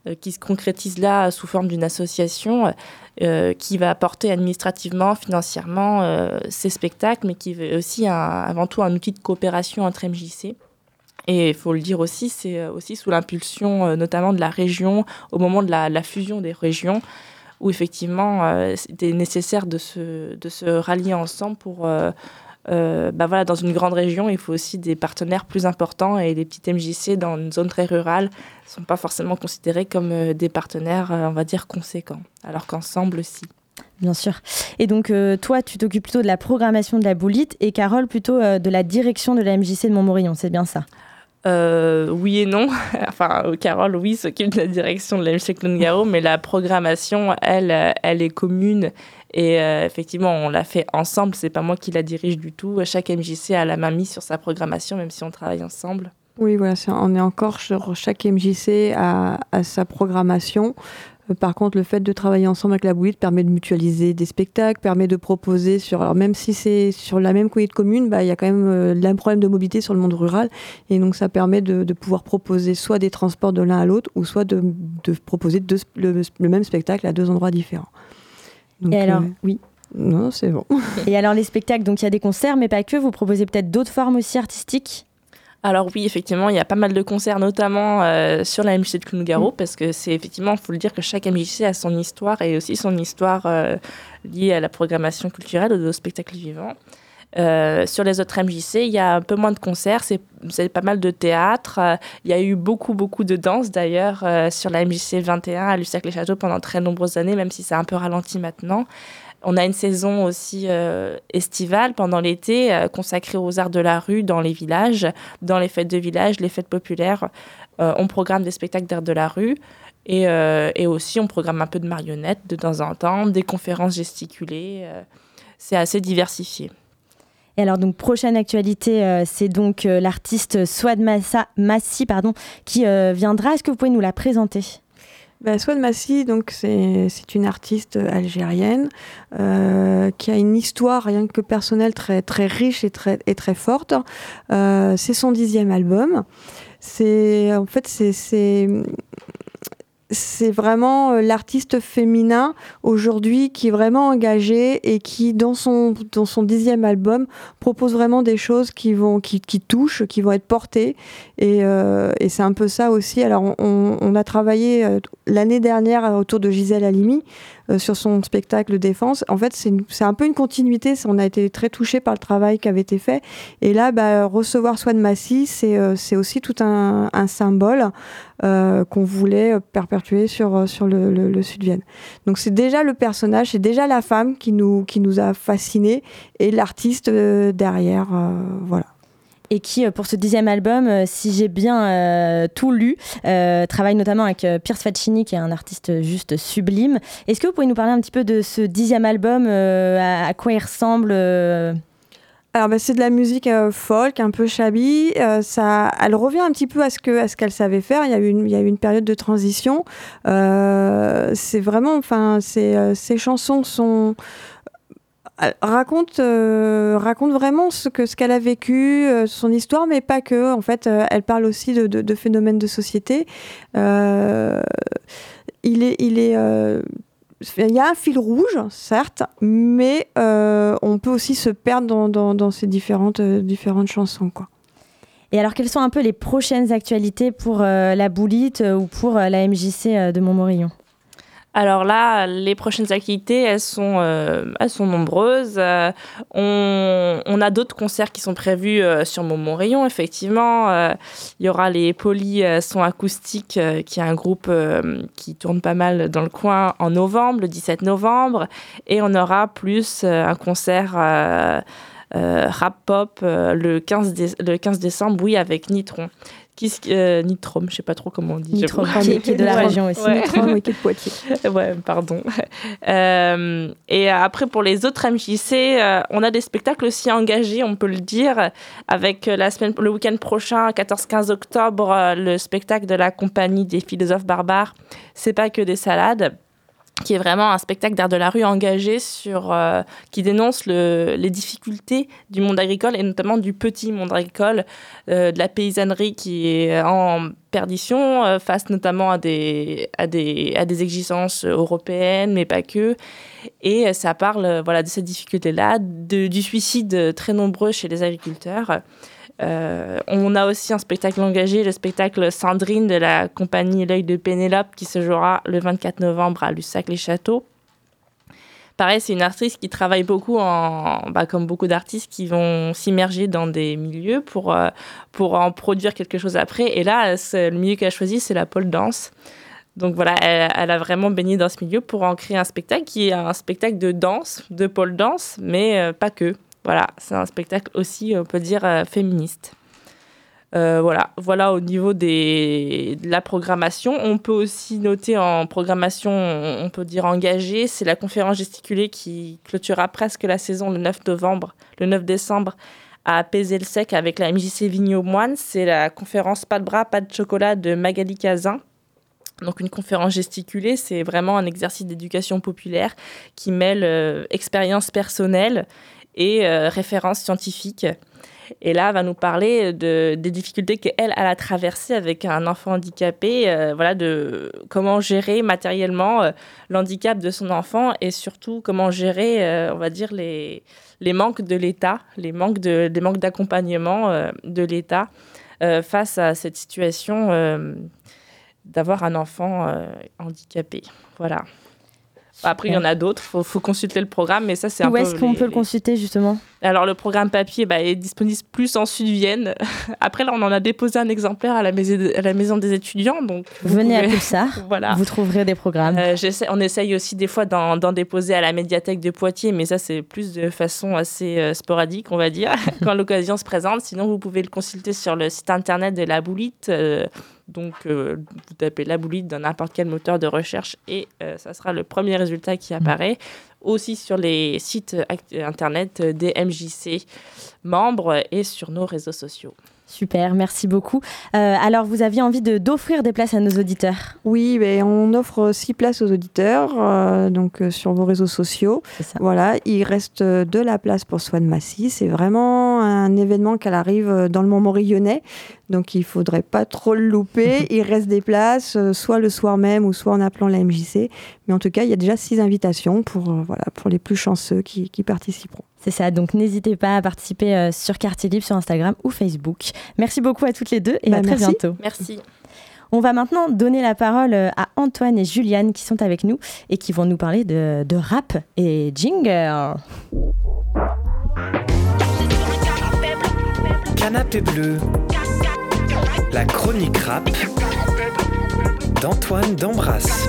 euh, qui se concrétise là sous forme d'une association euh, qui va apporter administrativement, financièrement euh, ces spectacles, mais qui est aussi avant tout un outil de coopération entre MJC. Et il faut le dire aussi, c'est aussi sous l'impulsion notamment de la région, au moment de la, fusion des régions, où effectivement c'était nécessaire de se, de se rallier ensemble pour euh, bah voilà, dans une grande région, il faut aussi des partenaires plus importants et les petites MJC dans une zone très rurale ne sont pas forcément considérés comme euh, des partenaires, euh, on va dire, conséquents, alors qu'ensemble, si. Bien sûr. Et donc, toi, tu t'occupes plutôt de la programmation de la boulite et Carole plutôt de la direction de la MJC de Montmorillon, c'est bien ça? Oui et non. enfin, Carole, oui, s'occupe de la direction de la MJC Clone mais la programmation, elle, elle est commune et euh, effectivement, on l'a fait ensemble. C'est pas moi qui la dirige du tout. Chaque MJC a la main mise sur sa programmation, même si on travaille ensemble. Oui, voilà, on est encore sur chaque MJC à, sa programmation. Euh, par contre, le fait de travailler ensemble avec la boulite permet de mutualiser des spectacles, permet de proposer sur. Alors, même si c'est sur la même coulée de commune, bah, il y a quand même euh, un problème de mobilité sur le monde rural. Et donc, ça permet de, pouvoir proposer soit des transports de l'un à l'autre, ou soit de, proposer le, même spectacle à deux endroits différents et alors, euh, oui. Non, c'est bon. et alors les spectacles, donc il y a des concerts, mais pas que. Vous proposez peut-être d'autres formes aussi artistiques? Alors oui, effectivement, il y a pas mal de concerts, notamment euh, sur la MJC de Clunugaro, mm. parce que c'est effectivement, il faut le dire que chaque MJC a son histoire et aussi son histoire euh, liée à la programmation culturelle, aux spectacles vivants. Euh, sur les autres MJC, il y a un peu moins de concerts, c'est pas mal de théâtre. Il y a eu beaucoup, beaucoup de danse d'ailleurs sur la MJC 21 à Lucercle-les-Châteaux pendant très nombreuses années, même si c'est un peu ralenti maintenant. On a une saison aussi estivale pendant l'été consacrée aux arts de la rue dans les villages, dans les fêtes de village, les fêtes populaires. on programme des spectacles d'art de la rue. Et, et, aussi, on programme un peu de marionnettes de temps en temps, des conférences gesticulées. c'est assez diversifié. Et alors donc prochaine actualité, euh, c'est donc euh, l'artiste Swad Massa, Massi pardon, qui euh, viendra. Est-ce que vous pouvez nous la présenter? Bah, Swad Massi, donc c'est une artiste algérienne qui a une histoire rien que personnelle très très riche et très et très forte. c'est son dixième album. C'est en fait c'est c'est vraiment euh, l'artiste féminin aujourd'hui qui est vraiment engagé et qui, dans son, dans son dixième album, propose vraiment des choses qui, vont, qui, qui touchent, qui vont être portées. Et, euh, et c'est un peu ça aussi. Alors, on, on a travaillé euh, l'année dernière autour de Gisèle Halimi sur son spectacle Défense. En fait, c'est un peu une continuité. On a été très touchés par le travail qui avait été fait. Et là, bah, recevoir Swan Massy, c'est aussi tout un, un symbole euh, qu'on voulait perpétuer sur, euh, sur le, le, Sud-Vienne. Donc c'est déjà le personnage, c'est déjà la femme qui nous, qui nous a fascinés et l'artiste euh, derrière. voilà et qui, pour ce dixième album, si j'ai bien tout lu, travaille notamment avec Pierce Faccini, qui est un artiste juste sublime. Est-ce que vous pouvez nous parler un petit peu de ce dixième album, à, quoi il ressemble alors bah, c'est de la musique euh, folk, un peu shabby. Euh, ça, elle revient un petit peu à ce qu'elle savait faire. Il y a eu une, il y a une période de transition. Euh, c'est vraiment, enfin, ces chansons sont raconte raconte vraiment ce que ce qu'elle a vécu son histoire mais pas que en fait elle parle aussi de, de, de phénomènes de société il est il est il y a un fil rouge, certes, mais on peut aussi se perdre dans, dans, dans ces différentes, différentes chansons. Quoi. Et alors, quelles sont un peu les prochaines actualités pour la Boulite ou pour la MJC de Montmorillon? Alors là, les prochaines activités, elles sont, euh, elles sont nombreuses. Euh, on, a d'autres concerts qui sont prévus euh, sur Montmorillon, effectivement. Il y aura les Poly Sons Acoustiques, qui est un groupe qui tourne pas mal dans le coin en novembre, le 17 novembre. Et on aura plus un concert rap pop le, 15 le 15 décembre, oui, avec Nitron qui, euh, Nitrom, je sais pas trop comment on dit. Nitrom, qui, qui, est de la région aussi. Nitrom, qui est de Poitiers. ouais, pardon. Euh, et après, pour les autres MJC, euh, on a des spectacles aussi engagés, on peut le dire, avec la semaine, le week-end prochain, 14-15 octobre, le spectacle de la compagnie des philosophes barbares. C'est pas que des salades qui est vraiment un spectacle d'art de la rue engagé sur, euh, qui dénonce le, les difficultés du monde agricole et notamment du petit monde agricole, euh, de la paysannerie qui est en perdition euh, face notamment à des, à, des, à des exigences européennes, mais pas que. Et ça parle voilà, de ces difficultés-là, du suicide très nombreux chez les agriculteurs. Euh, on a aussi un spectacle engagé, le spectacle Sandrine de la compagnie L'œil de Pénélope qui se jouera le 24 novembre à Lussac-les-Châteaux. Pareil, c'est une artiste qui travaille beaucoup, en, bah, comme beaucoup d'artistes qui vont s'immerger dans des milieux pour, euh, pour en produire quelque chose après. Et là, le milieu qu'elle a choisi, c'est la pole dance. Donc voilà, elle, a vraiment baigné dans ce milieu pour en créer un spectacle qui est un spectacle de danse, de pole dance, mais euh, pas que. Voilà, c'est un spectacle aussi, on peut dire, euh, féministe. Euh, voilà, voilà au niveau des, de la programmation. On peut aussi noter en programmation, on peut dire engagée, c'est la conférence gesticulée qui clôturera presque la saison le 9 novembre, le 9 décembre à le sec avec la MJC Vigno Moine. C'est la conférence Pas de bras, pas de chocolat de Magali Cazin. Donc une conférence gesticulée, c'est vraiment un exercice d'éducation populaire qui mêle euh, expérience personnelle et euh, références scientifiques. Et là, elle va nous parler de, des difficultés qu'elle elle a traversées avec un enfant handicapé, euh, voilà, de comment gérer matériellement euh, l'handicap de son enfant et surtout comment gérer, on va dire, les, les manques de l'État, les manques de, des manques d'accompagnement de l'État face à cette situation d'avoir un enfant handicapé. Voilà. Après, il y en a d'autres. Il faut, consulter le programme, mais ça, c'est un Où est-ce qu'on peut le consulter, justement? Alors, le programme papier bah, est disponible plus en Sud-Vienne. Après, là, on en a déposé un exemplaire à la, maison, à la maison des étudiants. Donc Venez à Pulsar, voilà. vous trouverez des programmes. Euh, on essaye aussi des fois d'en déposer à la médiathèque de Poitiers, mais ça, c'est plus de façon assez euh, sporadique, on va dire, quand l'occasion se présente. Sinon, vous pouvez le consulter sur le site internet de la Boulite. Euh, donc, euh, vous tapez la boulite dans n'importe quel moteur de recherche et euh, ça sera le premier résultat qui apparaît. Aussi sur les sites internet des MJC membres et sur nos réseaux sociaux. Super, merci beaucoup. Euh, alors, vous aviez envie d'offrir des places à nos auditeurs? Oui, mais on offre six places aux auditeurs, euh, donc euh, sur vos réseaux sociaux. Voilà, il reste de la place pour Swan Massy. C'est vraiment un événement qu'elle arrive dans le moment rayonnais, donc il faudrait pas trop le louper. il reste des places, soit le soir même ou soit en appelant la MJC. Mais en tout cas, il y a déjà six invitations pour, voilà, pour les plus chanceux qui participeront. C'est ça, donc n'hésitez pas à participer euh, sur Quartier Libre sur Instagram ou Facebook. Merci beaucoup à toutes les deux et bah, à très bientôt. Merci. On va maintenant donner la parole euh, à Antoine et Juliane qui sont avec nous et qui vont nous parler de, de rap et jingle. Canapé bleu, la chronique rap d'Antoine d'Embrasse.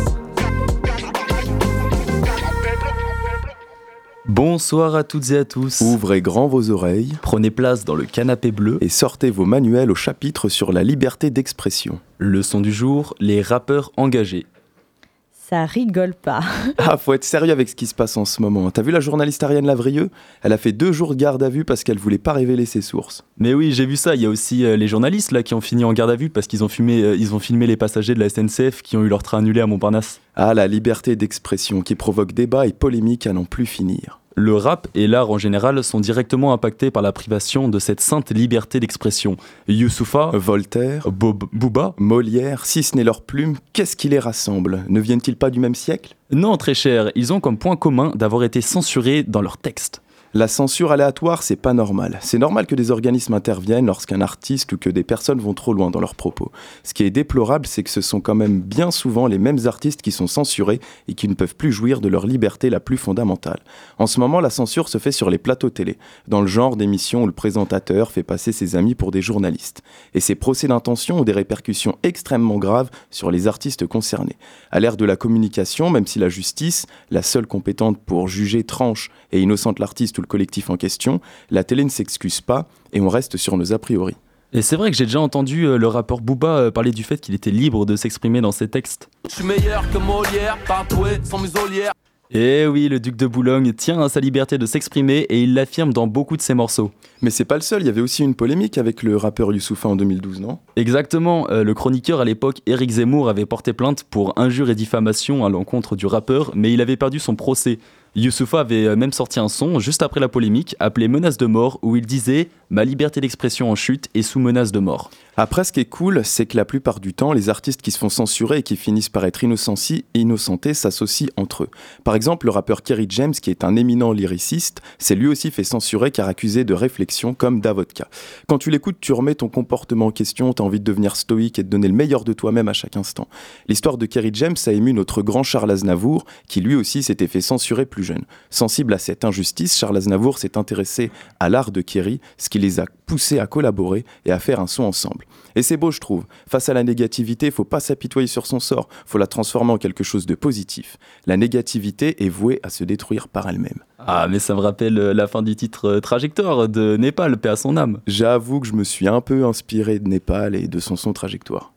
Bonsoir à toutes et à tous. Ouvrez grand vos oreilles. Prenez place dans le canapé bleu et sortez vos manuels au chapitre sur la liberté d'expression. Leçon du jour, les rappeurs engagés. Ça rigole pas. ah, faut être sérieux avec ce qui se passe en ce moment. T'as vu la journaliste Ariane Lavrieux? Elle a fait deux jours de garde à vue parce qu'elle voulait pas révéler ses sources. Mais oui, j'ai vu ça. Il y a aussi euh, les journalistes là qui ont fini en garde à vue parce qu'ils ont, euh, ils ont filmé les passagers de la SNCF qui ont eu leur train annulé à Montparnasse. Ah, la liberté d'expression qui provoque débat et polémique à n'en plus finir. Le rap et l'art en général sont directement impactés par la privation de cette sainte liberté d'expression. Youssoufa, Voltaire, Bob, Booba, Molière, si ce n'est leur plume, qu'est-ce qui les rassemble? Ne viennent-ils pas du même siècle? Non, très cher, ils ont comme point commun d'avoir été censurés dans leurs textes. La censure aléatoire, c'est pas normal. C'est normal que des organismes interviennent lorsqu'un artiste ou que des personnes vont trop loin dans leurs propos. Ce qui est déplorable, c'est que ce sont quand même bien souvent les mêmes artistes qui sont censurés et qui ne peuvent plus jouir de leur liberté la plus fondamentale. En ce moment, la censure se fait sur les plateaux télé, dans le genre d'émission où le présentateur fait passer ses amis pour des journalistes. Et ces procès d'intention ont des répercussions extrêmement graves sur les artistes concernés. À l'ère de la communication, même si la justice, la seule compétente pour juger tranche et innocente l'artiste ou le collectif en question, la télé ne s'excuse pas et on reste sur nos a priori. Et c'est vrai que j'ai déjà entendu euh, le rappeur Booba euh, parler du fait qu'il était libre de s'exprimer dans ses textes. Je suis meilleur que Molière, tatoué sans muselière. Et Eh oui, le duc de Boulogne tient à sa liberté de s'exprimer et il l'affirme dans beaucoup de ses morceaux. Mais c'est pas le seul, il y avait aussi une polémique avec le rappeur Youssoufa en 2012, non? Exactement, euh, le chroniqueur à l'époque, Éric Zemmour, avait porté plainte pour injure et diffamation à l'encontre du rappeur, mais il avait perdu son procès. Youssoufa avait euh, même sorti un son juste après la polémique appelé Menace de mort où il disait Ma liberté d'expression en chute est sous menace de mort. Après, ce qui est cool, c'est que la plupart du temps, les artistes qui se font censurer et qui finissent par être innocentis et innocentés s'associent entre eux. Par exemple, le rappeur Kerry James, qui est un éminent lyriciste, s'est lui aussi fait censurer car accusé de réflexion comme Davodka. Quand tu l'écoutes, tu remets ton comportement en question, t'as envie de devenir stoïque et de donner le meilleur de toi-même à chaque instant. L'histoire de Kerry James a ému notre grand Charles Aznavour, qui lui aussi s'était fait censurer plus jeune. Sensible à cette injustice, Charles Aznavour s'est intéressé à l'art de Kerry, ce qui les a poussés à collaborer et à faire un son ensemble. Et c'est beau, je trouve. Face à la négativité, il faut pas s'apitoyer sur son sort, faut la transformer en quelque chose de positif. La négativité est vouée à se détruire par elle-même. Ah, mais ça me rappelle euh, la fin du titre euh, Trajectoire de Népal, paix à son âme. J'avoue que je me suis un peu inspiré de Népal et de son son Trajectoire.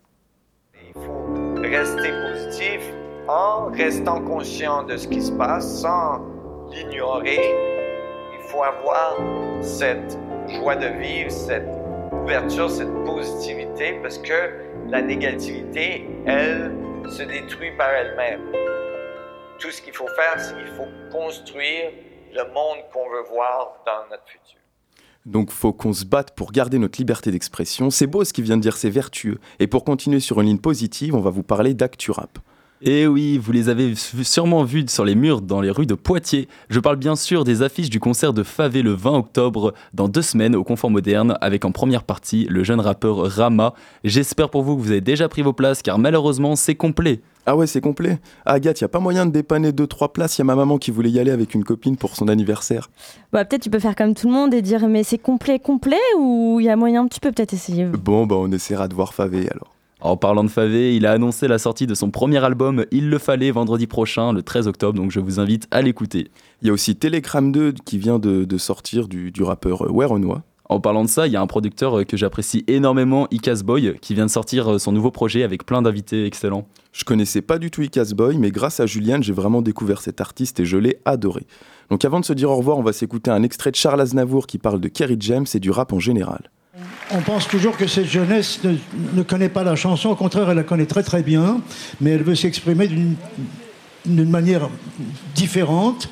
Il faut rester positif en restant conscient de ce qui se passe sans l'ignorer. Il faut avoir cette joie de vivre, cette ouverture, cette positivité, parce que la négativité, elle, se détruit par elle-même. Tout ce qu'il faut faire, c'est qu'il faut construire le monde qu'on veut voir dans notre futur. Donc faut qu'on se batte pour garder notre liberté d'expression. C'est beau ce qu'il vient de dire, c'est vertueux. Et pour continuer sur une ligne positive, on va vous parler d'ActuRap. Et Eh oui, vous les avez sûrement vus sur les murs dans les rues de Poitiers. Je parle bien sûr des affiches du concert de Favé le 20 octobre, dans deux semaines au Confort Moderne, avec en première partie le jeune rappeur Rama. J'espère pour vous que vous avez déjà pris vos places, car malheureusement c'est complet. Ah ouais, c'est complet. Ah, Agathe, y a pas moyen de dépanner deux trois places. Y a ma maman qui voulait y aller avec une copine pour son anniversaire. Bah, peut-être tu peux faire comme tout le monde et dire mais c'est complet, complet ou il y a moyen, tu peux peut-être essayer. Bon, bah on essaiera de voir Favé alors. En parlant de Favé, il a annoncé la sortie de son premier album Il le fallait vendredi prochain, le 13 octobre, donc je vous invite à l'écouter. Il y a aussi Telegram 2 qui vient de, de sortir du, du rappeur Weronois. En parlant de ça, il y a un producteur que j'apprécie énormément, Icas Boy, qui vient de sortir son nouveau projet avec plein d'invités excellents. Je connaissais pas du tout Icas Boy, mais grâce à Juliane, j'ai vraiment découvert cet artiste et je l'ai adoré. Donc avant de se dire au revoir, on va s'écouter un extrait de Charles Aznavour qui parle de Kerry James et du rap en général. On pense toujours que cette jeunesse ne, connaît pas la chanson, au contraire, elle la connaît très très bien, mais elle veut s'exprimer d'une manière différente.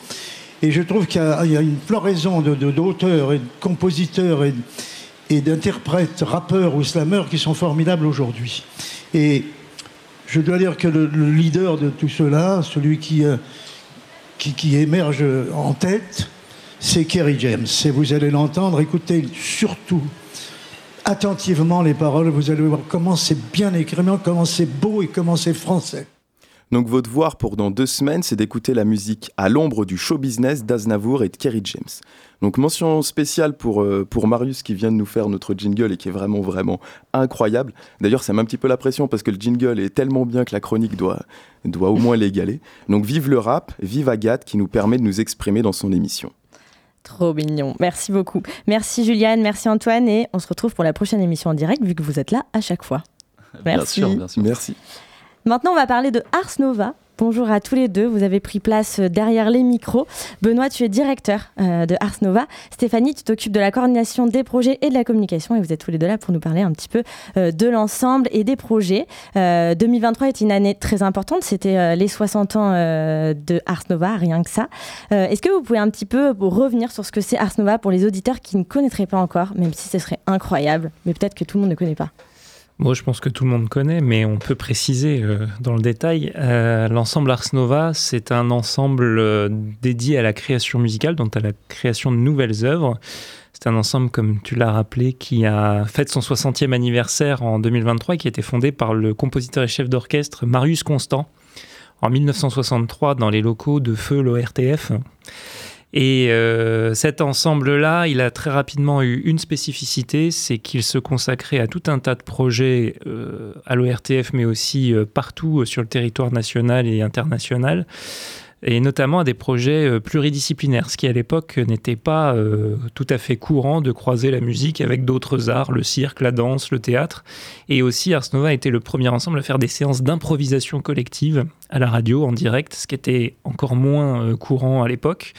Et je trouve qu'il y, a une floraison d'auteurs de, et de compositeurs et, d'interprètes, rappeurs ou slameurs qui sont formidables aujourd'hui. Et je dois dire que le, le leader de tout cela, celui euh, qui émerge en tête, c'est Kerry James. Et vous allez l'entendre, écoutez surtout attentivement les paroles, vous allez voir comment c'est bien écrit, comment c'est beau et comment c'est français. Donc votre devoir pour dans deux semaines, c'est d'écouter la musique à l'ombre du show business d'Aznavour et de Kerry James. Donc mention spéciale pour, euh, pour Marius qui vient de nous faire notre jingle et qui est vraiment vraiment incroyable. D'ailleurs ça met un petit peu la pression parce que le jingle est tellement bien que la chronique doit, doit au moins l'égaler. Donc vive le rap, vive Agathe qui nous permet de nous exprimer dans son émission. Trop mignon. Merci beaucoup. Merci Juliane, merci Antoine et on se retrouve pour la prochaine émission en direct vu que vous êtes là à chaque fois. Merci. Bien sûr, bien sûr. Merci. Maintenant, on va parler de Ars Nova. Bonjour à tous les deux. Vous avez pris place derrière les micros. Benoît, tu es directeur euh, de Ars Nova. Stéphanie, tu t'occupes de la coordination des projets et de la communication. Et vous êtes tous les deux là pour nous parler un petit peu euh, de l'ensemble et des projets. 2023 est une année très importante. C'était les 60 ans de Ars Nova, rien que ça. Est-ce que vous pouvez un petit peu revenir sur ce que c'est Ars Nova pour les auditeurs qui ne connaîtraient pas encore, même si ce serait incroyable, mais peut-être que tout le monde ne connaît pas? Moi, je pense que tout le monde connaît, mais on peut préciser euh, dans le détail. Euh, l'ensemble Ars Nova, c'est un ensemble euh, dédié à la création musicale, donc à la création de nouvelles œuvres. C'est un ensemble, comme tu l'as rappelé, qui a fait son 60e anniversaire en 2023 et qui a été fondé par le compositeur et chef d'orchestre Marius Constant en 1963 dans les locaux de Feu l'ORTF. Et euh, cet ensemble-là, il a très rapidement eu une spécificité, c'est qu'il se consacrait à tout un tas de projets euh, à l'ORTF, mais aussi euh, partout sur le territoire national et international, et notamment à des projets pluridisciplinaires, ce qui à l'époque n'était pas tout à fait courant de croiser la musique avec d'autres arts, le cirque, la danse, le théâtre. Et aussi, Ars Nova était le premier ensemble à faire des séances d'improvisation collective à la radio en direct, ce qui était encore moins courant à l'époque.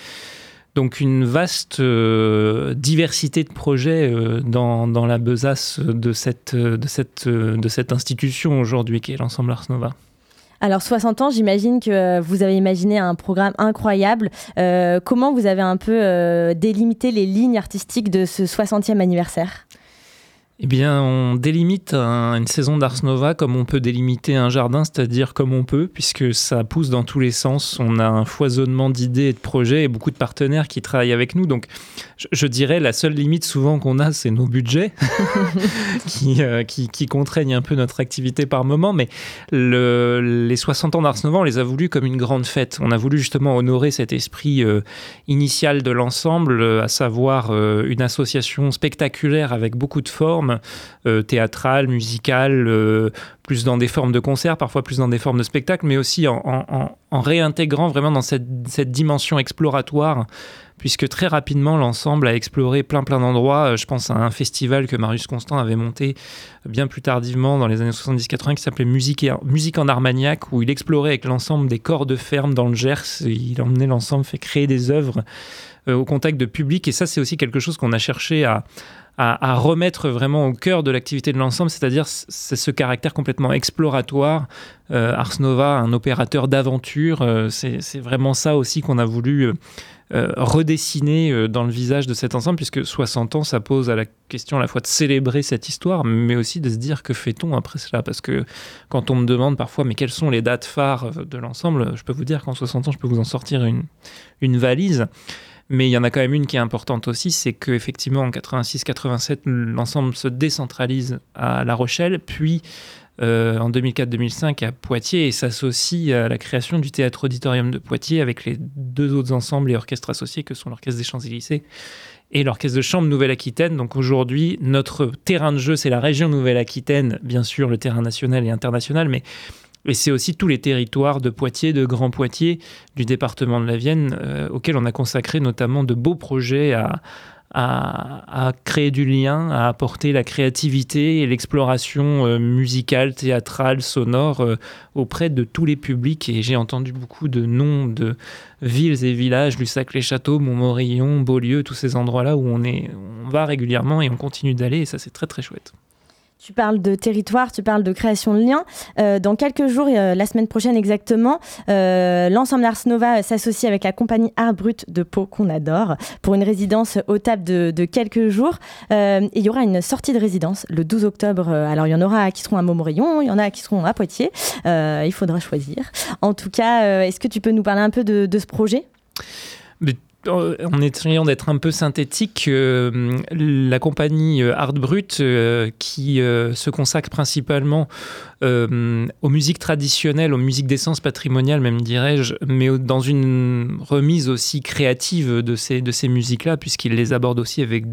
Donc une vaste euh, diversité de projets euh, dans, la besace de cette, de cette, institution aujourd'hui qui est l'ensemble Ars Nova. Alors 60 ans, j'imagine que vous avez imaginé un programme incroyable. Euh, comment vous avez un peu délimité les lignes artistiques de ce 60e anniversaire? Eh bien, on délimite une saison d'Ars Nova comme on peut délimiter un jardin, c'est-à-dire comme on peut, puisque ça pousse dans tous les sens. On a un foisonnement d'idées et de projets et beaucoup de partenaires qui travaillent avec nous. Donc, je, dirais la seule limite souvent qu'on a, c'est nos budgets euh, qui, contraignent un peu notre activité par moment. Mais le, les 60 ans d'Ars Nova, on les a voulu comme une grande fête. On a voulu justement honorer cet esprit euh, initial de l'ensemble, à savoir euh, une association spectaculaire avec beaucoup de formes euh, théâtrale, musicale, euh, plus dans des formes de concert, parfois plus dans des formes de spectacle, mais aussi en, réintégrant vraiment dans cette, dimension exploratoire puisque très rapidement l'ensemble a exploré plein plein d'endroits. Euh, je pense à un festival que Marius Constant avait monté bien plus tardivement dans les années 70-80 qui s'appelait Musique en Armagnac, où il explorait avec l'ensemble des corps de ferme dans le Gers. Il emmenait l'ensemble, fait créer des œuvres au contact de public. Et ça, c'est aussi quelque chose qu'on a cherché à, à, remettre vraiment au cœur de l'activité de l'ensemble, c'est-à-dire c'est ce caractère complètement exploratoire. Euh, Ars Nova, un opérateur d'aventure, euh, c'est vraiment ça aussi qu'on a voulu euh, redessiner dans le visage de cet ensemble, puisque 60 ans, ça pose à la question à la fois de célébrer cette histoire, mais aussi de se dire que fait-on après cela? Parce que quand on me demande parfois, mais quelles sont les dates phares de l'ensemble, je peux vous dire qu'en 60 ans, je peux vous en sortir une valise. Mais il y en a quand même une qui est importante aussi, c'est qu'effectivement en 86-87, l'ensemble se décentralise à La Rochelle, puis euh, en 2004-2005 à Poitiers et s'associe à la création du théâtre auditorium de Poitiers avec les deux autres ensembles et orchestres associés que sont l'Orchestre des Champs-Élysées et l'Orchestre de Chambre Nouvelle-Aquitaine. Donc aujourd'hui, notre terrain de jeu, c'est la région Nouvelle-Aquitaine, bien sûr le terrain national et international, mais et c'est aussi tous les territoires de Poitiers, de Grand Poitiers, du département de la Vienne, euh, auxquels on a consacré notamment de beaux projets à, créer du lien, à apporter la créativité et l'exploration euh, musicale, théâtrale, sonore euh, auprès de tous les publics. Et j'ai entendu beaucoup de noms de villes et villages, Lussac-les-Châteaux, Montmorillon, Beaulieu, tous ces endroits-là où on, on va régulièrement et on continue d'aller. Et ça, c'est très très chouette. Tu parles de territoire, tu parles de création de liens. Euh, dans quelques jours, euh, la semaine prochaine exactement, euh, l'ensemble Ars Nova s'associe avec la compagnie Art Brut de Pau, qu'on adore, pour une résidence au table de, quelques jours. il y aura une sortie de résidence le 12 octobre. Alors, il y en aura qui seront à Montmorillon, il y en a qui seront à Poitiers. il faudra choisir. En tout cas, est-ce que tu peux nous parler un peu de ce projet? En essayant d'être un peu synthétique, euh, la compagnie euh, Art Brut, euh, qui se consacre principalement aux musiques traditionnelles, aux musiques d'essence patrimoniale, même dirais-je, mais dans une remise aussi créative de ces, de ces musiques-là, puisqu'il les aborde aussi avec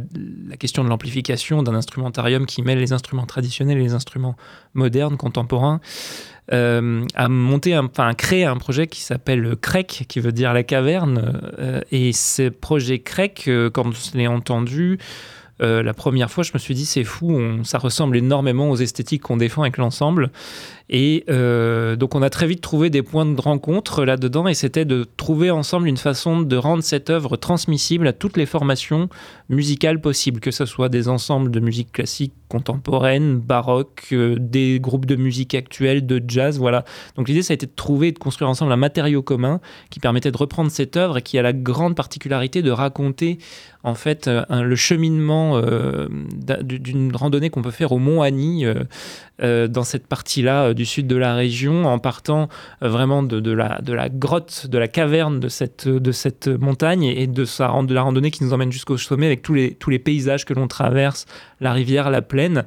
la question de l'amplification d'un instrumentarium qui mêle les instruments traditionnels et les instruments modernes, contemporains. Euh, a monté, un, enfin, créé un projet qui s'appelle CREC, qui veut dire la caverne. Euh, et ce projet CREC, euh, quand je l'ai entendu, la première fois, je me suis dit, c'est fou, ça ressemble énormément aux esthétiques qu'on défend avec l'ensemble. Et euh, donc on a très vite trouvé des points de rencontre là-dedans et c'était de trouver ensemble une façon de rendre cette œuvre transmissible à toutes les formations musicales possibles, que ce soit des ensembles de musique classique, contemporaine, baroque, euh, des groupes de musique actuelle, de jazz, voilà. Donc l'idée ça a été de trouver et de construire ensemble un matériau commun qui permettait de reprendre cette œuvre et qui a la grande particularité de raconter en fait euh, le cheminement d'une randonnée qu'on peut faire au Mont euh, dans cette partie-là du sud de la région en partant euh, vraiment de, la, de la grotte, de la caverne de cette, de cette montagne et, de, sa, de la randonnée qui nous emmène jusqu'au sommet avec tous les, tous les paysages que l'on traverse, la rivière, la plaine.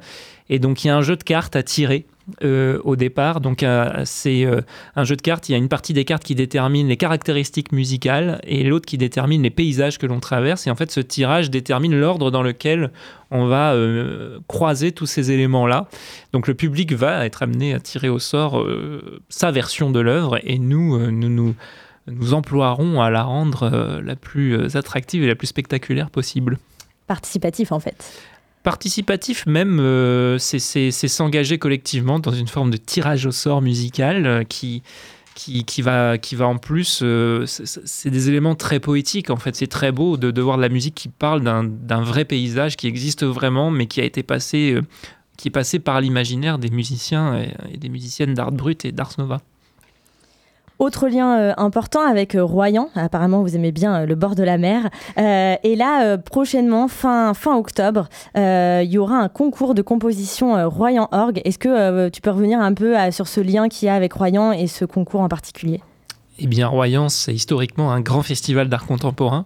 Et donc il y a un jeu de cartes à tirer euh, au départ. Donc euh, c'est euh, un jeu de cartes. Il y a une partie des cartes qui détermine les caractéristiques musicales et l'autre qui détermine les paysages que l'on traverse. Et en fait, ce tirage détermine l'ordre dans lequel on va croiser tous ces éléments-là. Donc le public va être amené à tirer au sort sa version de l'œuvre et nous, nous, nous, nous emploierons à la rendre la plus attractive et la plus spectaculaire possible. Participatif en fait. Participatif même, euh, c'est- s'engager collectivement dans une forme de tirage au sort musical euh, qui, qui, qui va, qui va en plus... euh, c'est- des éléments très poétiques en fait, c'est très beau de, voir de la musique qui parle d'un vrai paysage qui existe vraiment mais qui a été passé, qui est passé par l'imaginaire des musiciens et, des musiciennes d'Art Brut et d'Ars Nova. Autre lien euh, important avec euh, Royan, apparemment vous aimez bien euh, le bord de la mer. Et là, prochainement, fin, fin octobre, il y aura un concours de composition Royan Orgue. Est-ce que tu peux revenir un peu sur ce lien qu'il y a avec Royan et ce concours en particulier? Eh bien, Royan, c'est historiquement un grand festival d'art contemporain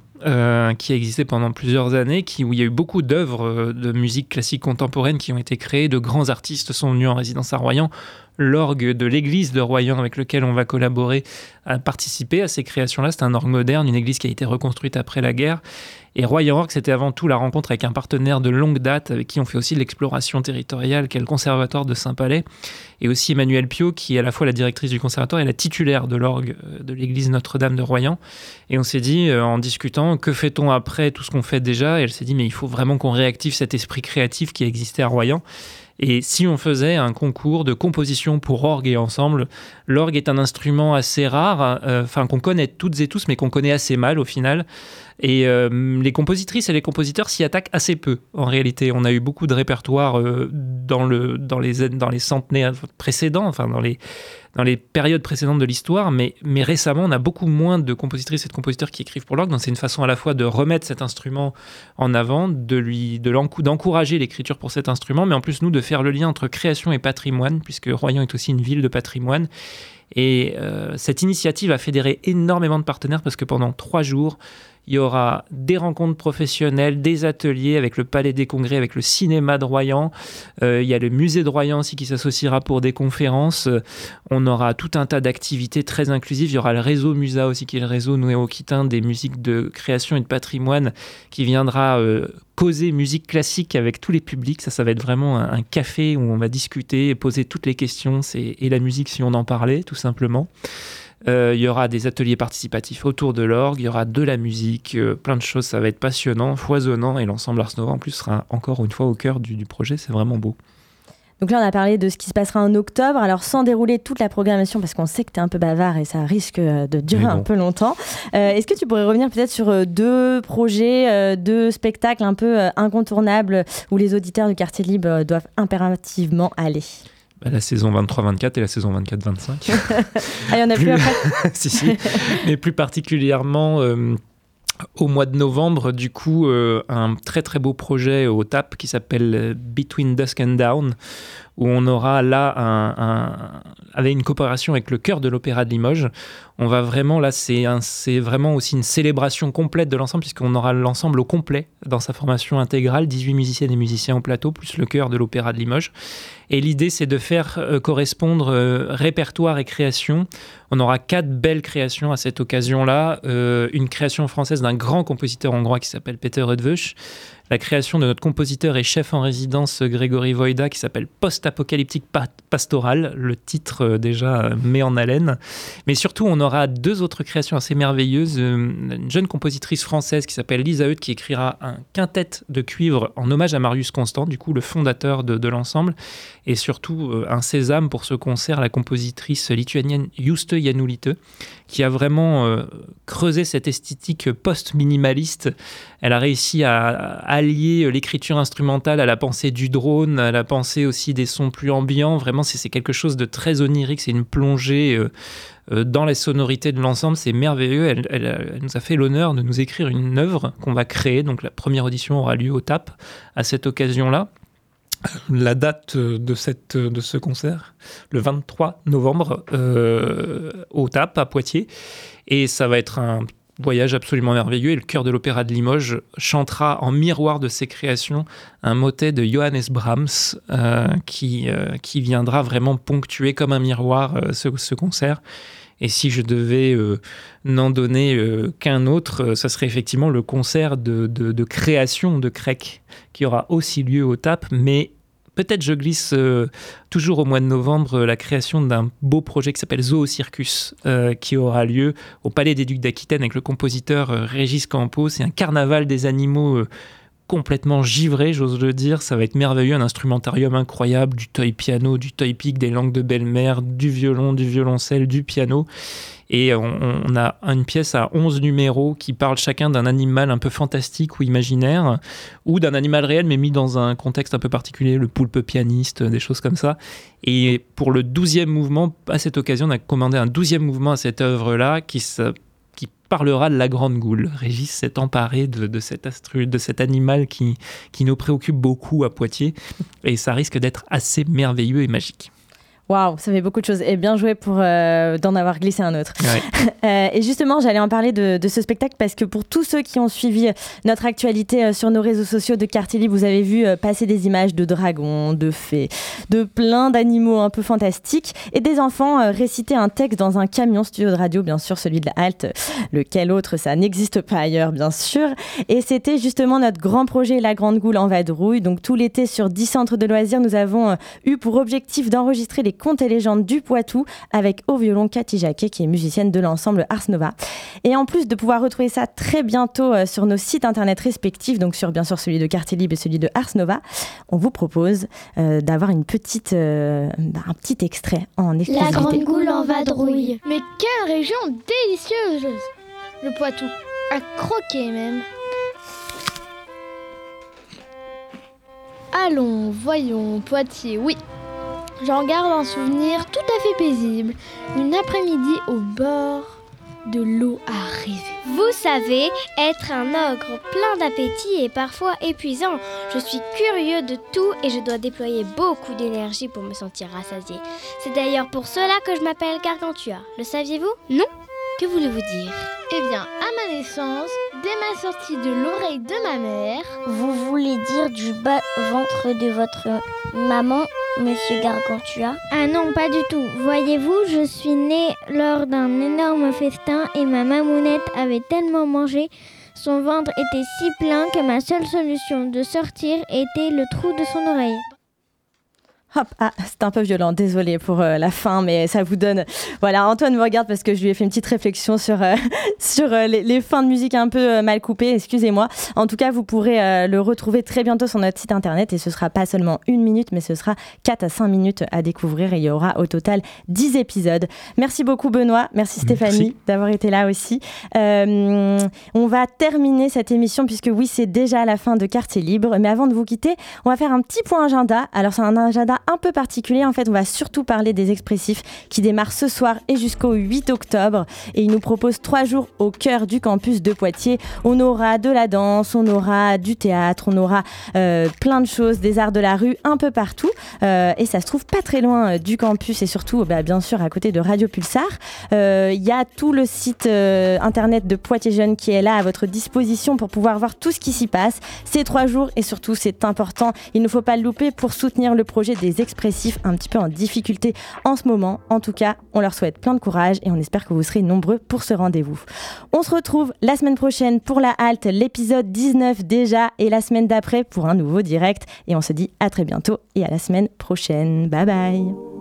qui a existé pendant plusieurs années, où il y a eu beaucoup d'œuvres de musique classique contemporaine qui ont été créées, de grands artistes sont venus en résidence à Royan. L'orgue de l'église de Royan avec lequel on va collaborer a participé à ces créations-là. C'est un orgue moderne, une église qui a été reconstruite après la guerre. Et Royan Orgue, c'était avant tout la rencontre avec un partenaire de longue date avec qui on fait aussi l'exploration territoriale, qui est le Conservatoire de Saint-Palais, et aussi Emmanuel Pio, qui est à la fois la directrice du conservatoire et la titulaire de l'orgue euh, de l'église Notre-Dame de Royan. Et on s'est dit, euh, en discutant, que fait-on après tout ce qu'on fait déjà? Et elle s'est dit, mais il faut vraiment qu'on réactive cet esprit créatif qui existait à Royan. Et si on faisait un concours de composition pour orgue et ensemble, l'orgue est un instrument assez rare, euh, enfin qu'on connaît toutes et tous, mais qu'on connaît assez mal au final. Et euh, les compositrices et les compositeurs s'y attaquent assez peu. En réalité, on a eu beaucoup de répertoires euh, dans, le, dans, les, dans centenaires précédents, enfin dans les, périodes précédentes de l'histoire, mais, récemment, on a beaucoup moins de compositrices et de compositeurs qui écrivent pour l'orgue. Donc c'est une façon à la fois de remettre cet instrument en avant, de lui, d'encourager l'écriture pour cet instrument, mais en plus nous de faire le lien entre création et patrimoine, puisque Royan est aussi une ville de patrimoine. Et euh, cette initiative a fédéré énormément de partenaires parce que pendant trois jours, il y aura des rencontres professionnelles, des ateliers avec le Palais des Congrès, avec le cinéma de Royan. Euh, il y a le musée de Royan aussi qui s'associera pour des conférences. On aura tout un tas d'activités très inclusives. Il y aura le réseau Musa aussi, qui est le réseau néo-aquitain des musiques de création et de patrimoine, qui viendra euh, causer musique classique avec tous les publics. Ça, ça va être vraiment un, un café où on va discuter et poser toutes les questions. Et la musique si on en parlait, tout simplement. Euh, il y aura des ateliers participatifs autour de l'orgue, il y aura de la musique, euh, plein de choses. Ça va être passionnant, foisonnant, et l'ensemble Ars Nova en plus sera encore une fois au cœur du, du projet. C'est vraiment beau. Donc là, on a parlé de ce qui se passera en octobre. Alors, sans dérouler toute la programmation, parce qu'on sait que tu es un peu bavard et ça risque euh, de durer un peu longtemps, euh, est-ce que tu pourrais revenir peut-être sur deux projets, euh, deux spectacles un peu incontournables où les auditeurs du quartier libre doivent impérativement aller? La saison 23-24 et la saison 24-25. Ah, il y en a plus après si, si. Mais plus particulièrement euh, au mois de novembre, du coup, euh, un très très beau projet au TAP qui s'appelle Between Dusk and Down, où on aura là un, avec une coopération avec le chœur de l'Opéra de Limoges. On va vraiment, là, c'est vraiment aussi une célébration complète de l'ensemble, puisqu'on aura l'ensemble au complet dans sa formation intégrale, 18 musiciennes et musiciens au plateau, plus le chœur de l'Opéra de Limoges. Et l'idée, c'est de faire euh, correspondre euh, répertoire et création. On aura quatre belles créations à cette occasion-là. Euh, une création française d'un grand compositeur hongrois qui s'appelle Peter Rudvösch. La création de notre compositeur et chef en résidence Grégory Voida qui s'appelle Post-apocalyptique pa- pastoral. Le titre euh, déjà euh, met en haleine. Mais surtout, on aura deux autres créations assez merveilleuses. Euh, Une jeune compositrice française qui s'appelle Lisa Euth qui écrira un quintet de cuivre en hommage à Marius Constant, du coup le fondateur de l'ensemble, et surtout euh, un sésame pour ce concert, la compositrice lituanienne Juste Janulite, qui a vraiment euh, creusé cette esthétique post-minimaliste. Elle a réussi à, allier l'écriture instrumentale à la pensée du drone, à la pensée aussi des sons plus ambiants. Vraiment, c'est quelque chose de très onirique, c'est une plongée euh, dans les sonorités de l'ensemble, c'est merveilleux. Elle- elle nous a fait l'honneur de nous écrire une œuvre qu'on va créer. Donc la première audition aura lieu au TAP à cette occasion-là. La date de, cette, ce concert, le 23 novembre, euh, au TAP à Poitiers. Et ça va être un voyage absolument merveilleux. Et le chœur de l'Opéra de Limoges chantera en miroir de ses créations un motet de Johannes Brahms euh, qui, euh, qui viendra vraiment ponctuer comme un miroir ce, ce concert. Et si je devais euh, n'en donner euh, qu'un autre, euh, ça serait effectivement le concert de, création de Crec, qui aura aussi lieu au TAP, mais peut-être je glisse toujours au mois de novembre la création d'un beau projet qui s'appelle Zoo Circus, euh, qui aura lieu au Palais des Ducs d'Aquitaine avec le compositeur Régis Campos. C'est un carnaval des animaux. Complètement givré, j'ose le dire. Ça va être merveilleux, un instrumentarium incroyable, du toy piano, du toy pic, des langues de belle-mère, du violon, du violoncelle, du piano. Et on, a une pièce à 11 numéros qui parlent chacun d'un animal un peu fantastique ou imaginaire, ou d'un animal réel mais mis dans un contexte un peu particulier, le poulpe pianiste, des choses comme ça. Et pour le 12e mouvement, à cette occasion, on a commandé un 12e mouvement à cette œuvre-là qui, qui parlera de la grande goule. Régis s'est emparé de, cet, astru- de cet animal qui nous préoccupe beaucoup à Poitiers, et ça risque d'être assez merveilleux et magique. Waouh, ça fait beaucoup de choses. Et bien joué pour euh, d'en avoir glissé un autre. Ouais. Euh, et justement, j'allais en parler de, de ce spectacle parce que pour tous ceux qui ont suivi notre actualité euh, sur nos réseaux sociaux de Quartier Libre, vous avez vu euh, passer des images de dragons, de fées, de plein d'animaux un peu fantastiques et des enfants euh, réciter un texte dans un camion studio de radio, bien sûr, celui de la halte. Lequel autre, ça n'existe pas ailleurs, bien sûr. Et c'était justement notre grand projet La Grande Goule en vadrouille. Donc tout l'été sur 10 centres de loisirs, nous avons euh, eu pour objectif d'enregistrer les contes et légendes du Poitou avec au violon Cathy Jacquet, qui est musicienne de l'ensemble Ars Nova. Et en plus de pouvoir retrouver ça très bientôt euh, sur nos sites internet respectifs, donc sur bien sûr celui de Quartier Libre et celui de Ars Nova, on vous propose euh, d'avoir une petite, euh, bah, un petit extrait en La exclusivité. grande goule en vadrouille. Mais quelle région délicieuse Le Poitou. À croquer même. Allons, voyons, Poitiers, oui. J'en garde un souvenir tout à fait paisible. Une après-midi au bord de l'eau à rêver. Vous savez, être un ogre plein d'appétit est parfois épuisant. Je suis curieux de tout et je dois déployer beaucoup d'énergie pour me sentir rassasié. C'est d'ailleurs pour cela que je m'appelle Gargantua. Le saviez-vous? Non Que voulez-vous dire? Eh bien, à ma naissance, dès ma sortie de l'oreille de ma mère, Vous voulez dire du bas ventre de votre maman, monsieur Gargantua? Ah non, pas du tout. Voyez-vous, je suis née lors d'un énorme festin et ma mamounette avait tellement mangé, son ventre était si plein que ma seule solution de sortir était le trou de son oreille. Hop, ah, c'est un peu violent, désolé pour euh, la fin, mais ça vous donne. Voilà, Antoine me regarde parce que je lui ai fait une petite réflexion sur, euh, sur euh, les, les fins de musique un peu mal coupées, excusez-moi. En tout cas, vous pourrez le retrouver très bientôt sur notre site internet et ce sera pas seulement une minute, mais ce sera 4 à 5 minutes à découvrir et il y aura au total 10 épisodes. Merci beaucoup, Benoît. Merci, Stéphanie, d'avoir été là aussi. On va terminer cette émission puisque oui, c'est déjà la fin de Quartier Libre. Mais avant de vous quitter, on va faire un petit point agenda. Alors, c'est un agenda un peu particulier. En fait, on va surtout parler des expressifs qui démarrent ce soir et jusqu'au 8 octobre. Et ils nous proposent trois jours au cœur du campus de Poitiers. On aura de la danse, on aura du théâtre, on aura euh, plein de choses, des arts de la rue un peu partout. Euh, et ça se trouve pas très loin euh, du campus et surtout, bah, bien sûr, à côté de Radio Pulsar. Il y a tout le site internet de Poitiers Jeunes qui est là à votre disposition pour pouvoir voir tout ce qui s'y passe. Ces trois jours et surtout, c'est important, il ne faut pas le louper pour soutenir le projet des expressifs un petit peu en difficulté en ce moment. En tout cas, on leur souhaite plein de courage et on espère que vous serez nombreux pour ce rendez-vous. On se retrouve la semaine prochaine pour la halte, l'épisode 19 déjà, et la semaine d'après pour un nouveau direct. Et on se dit à très bientôt et à la semaine prochaine. Bye bye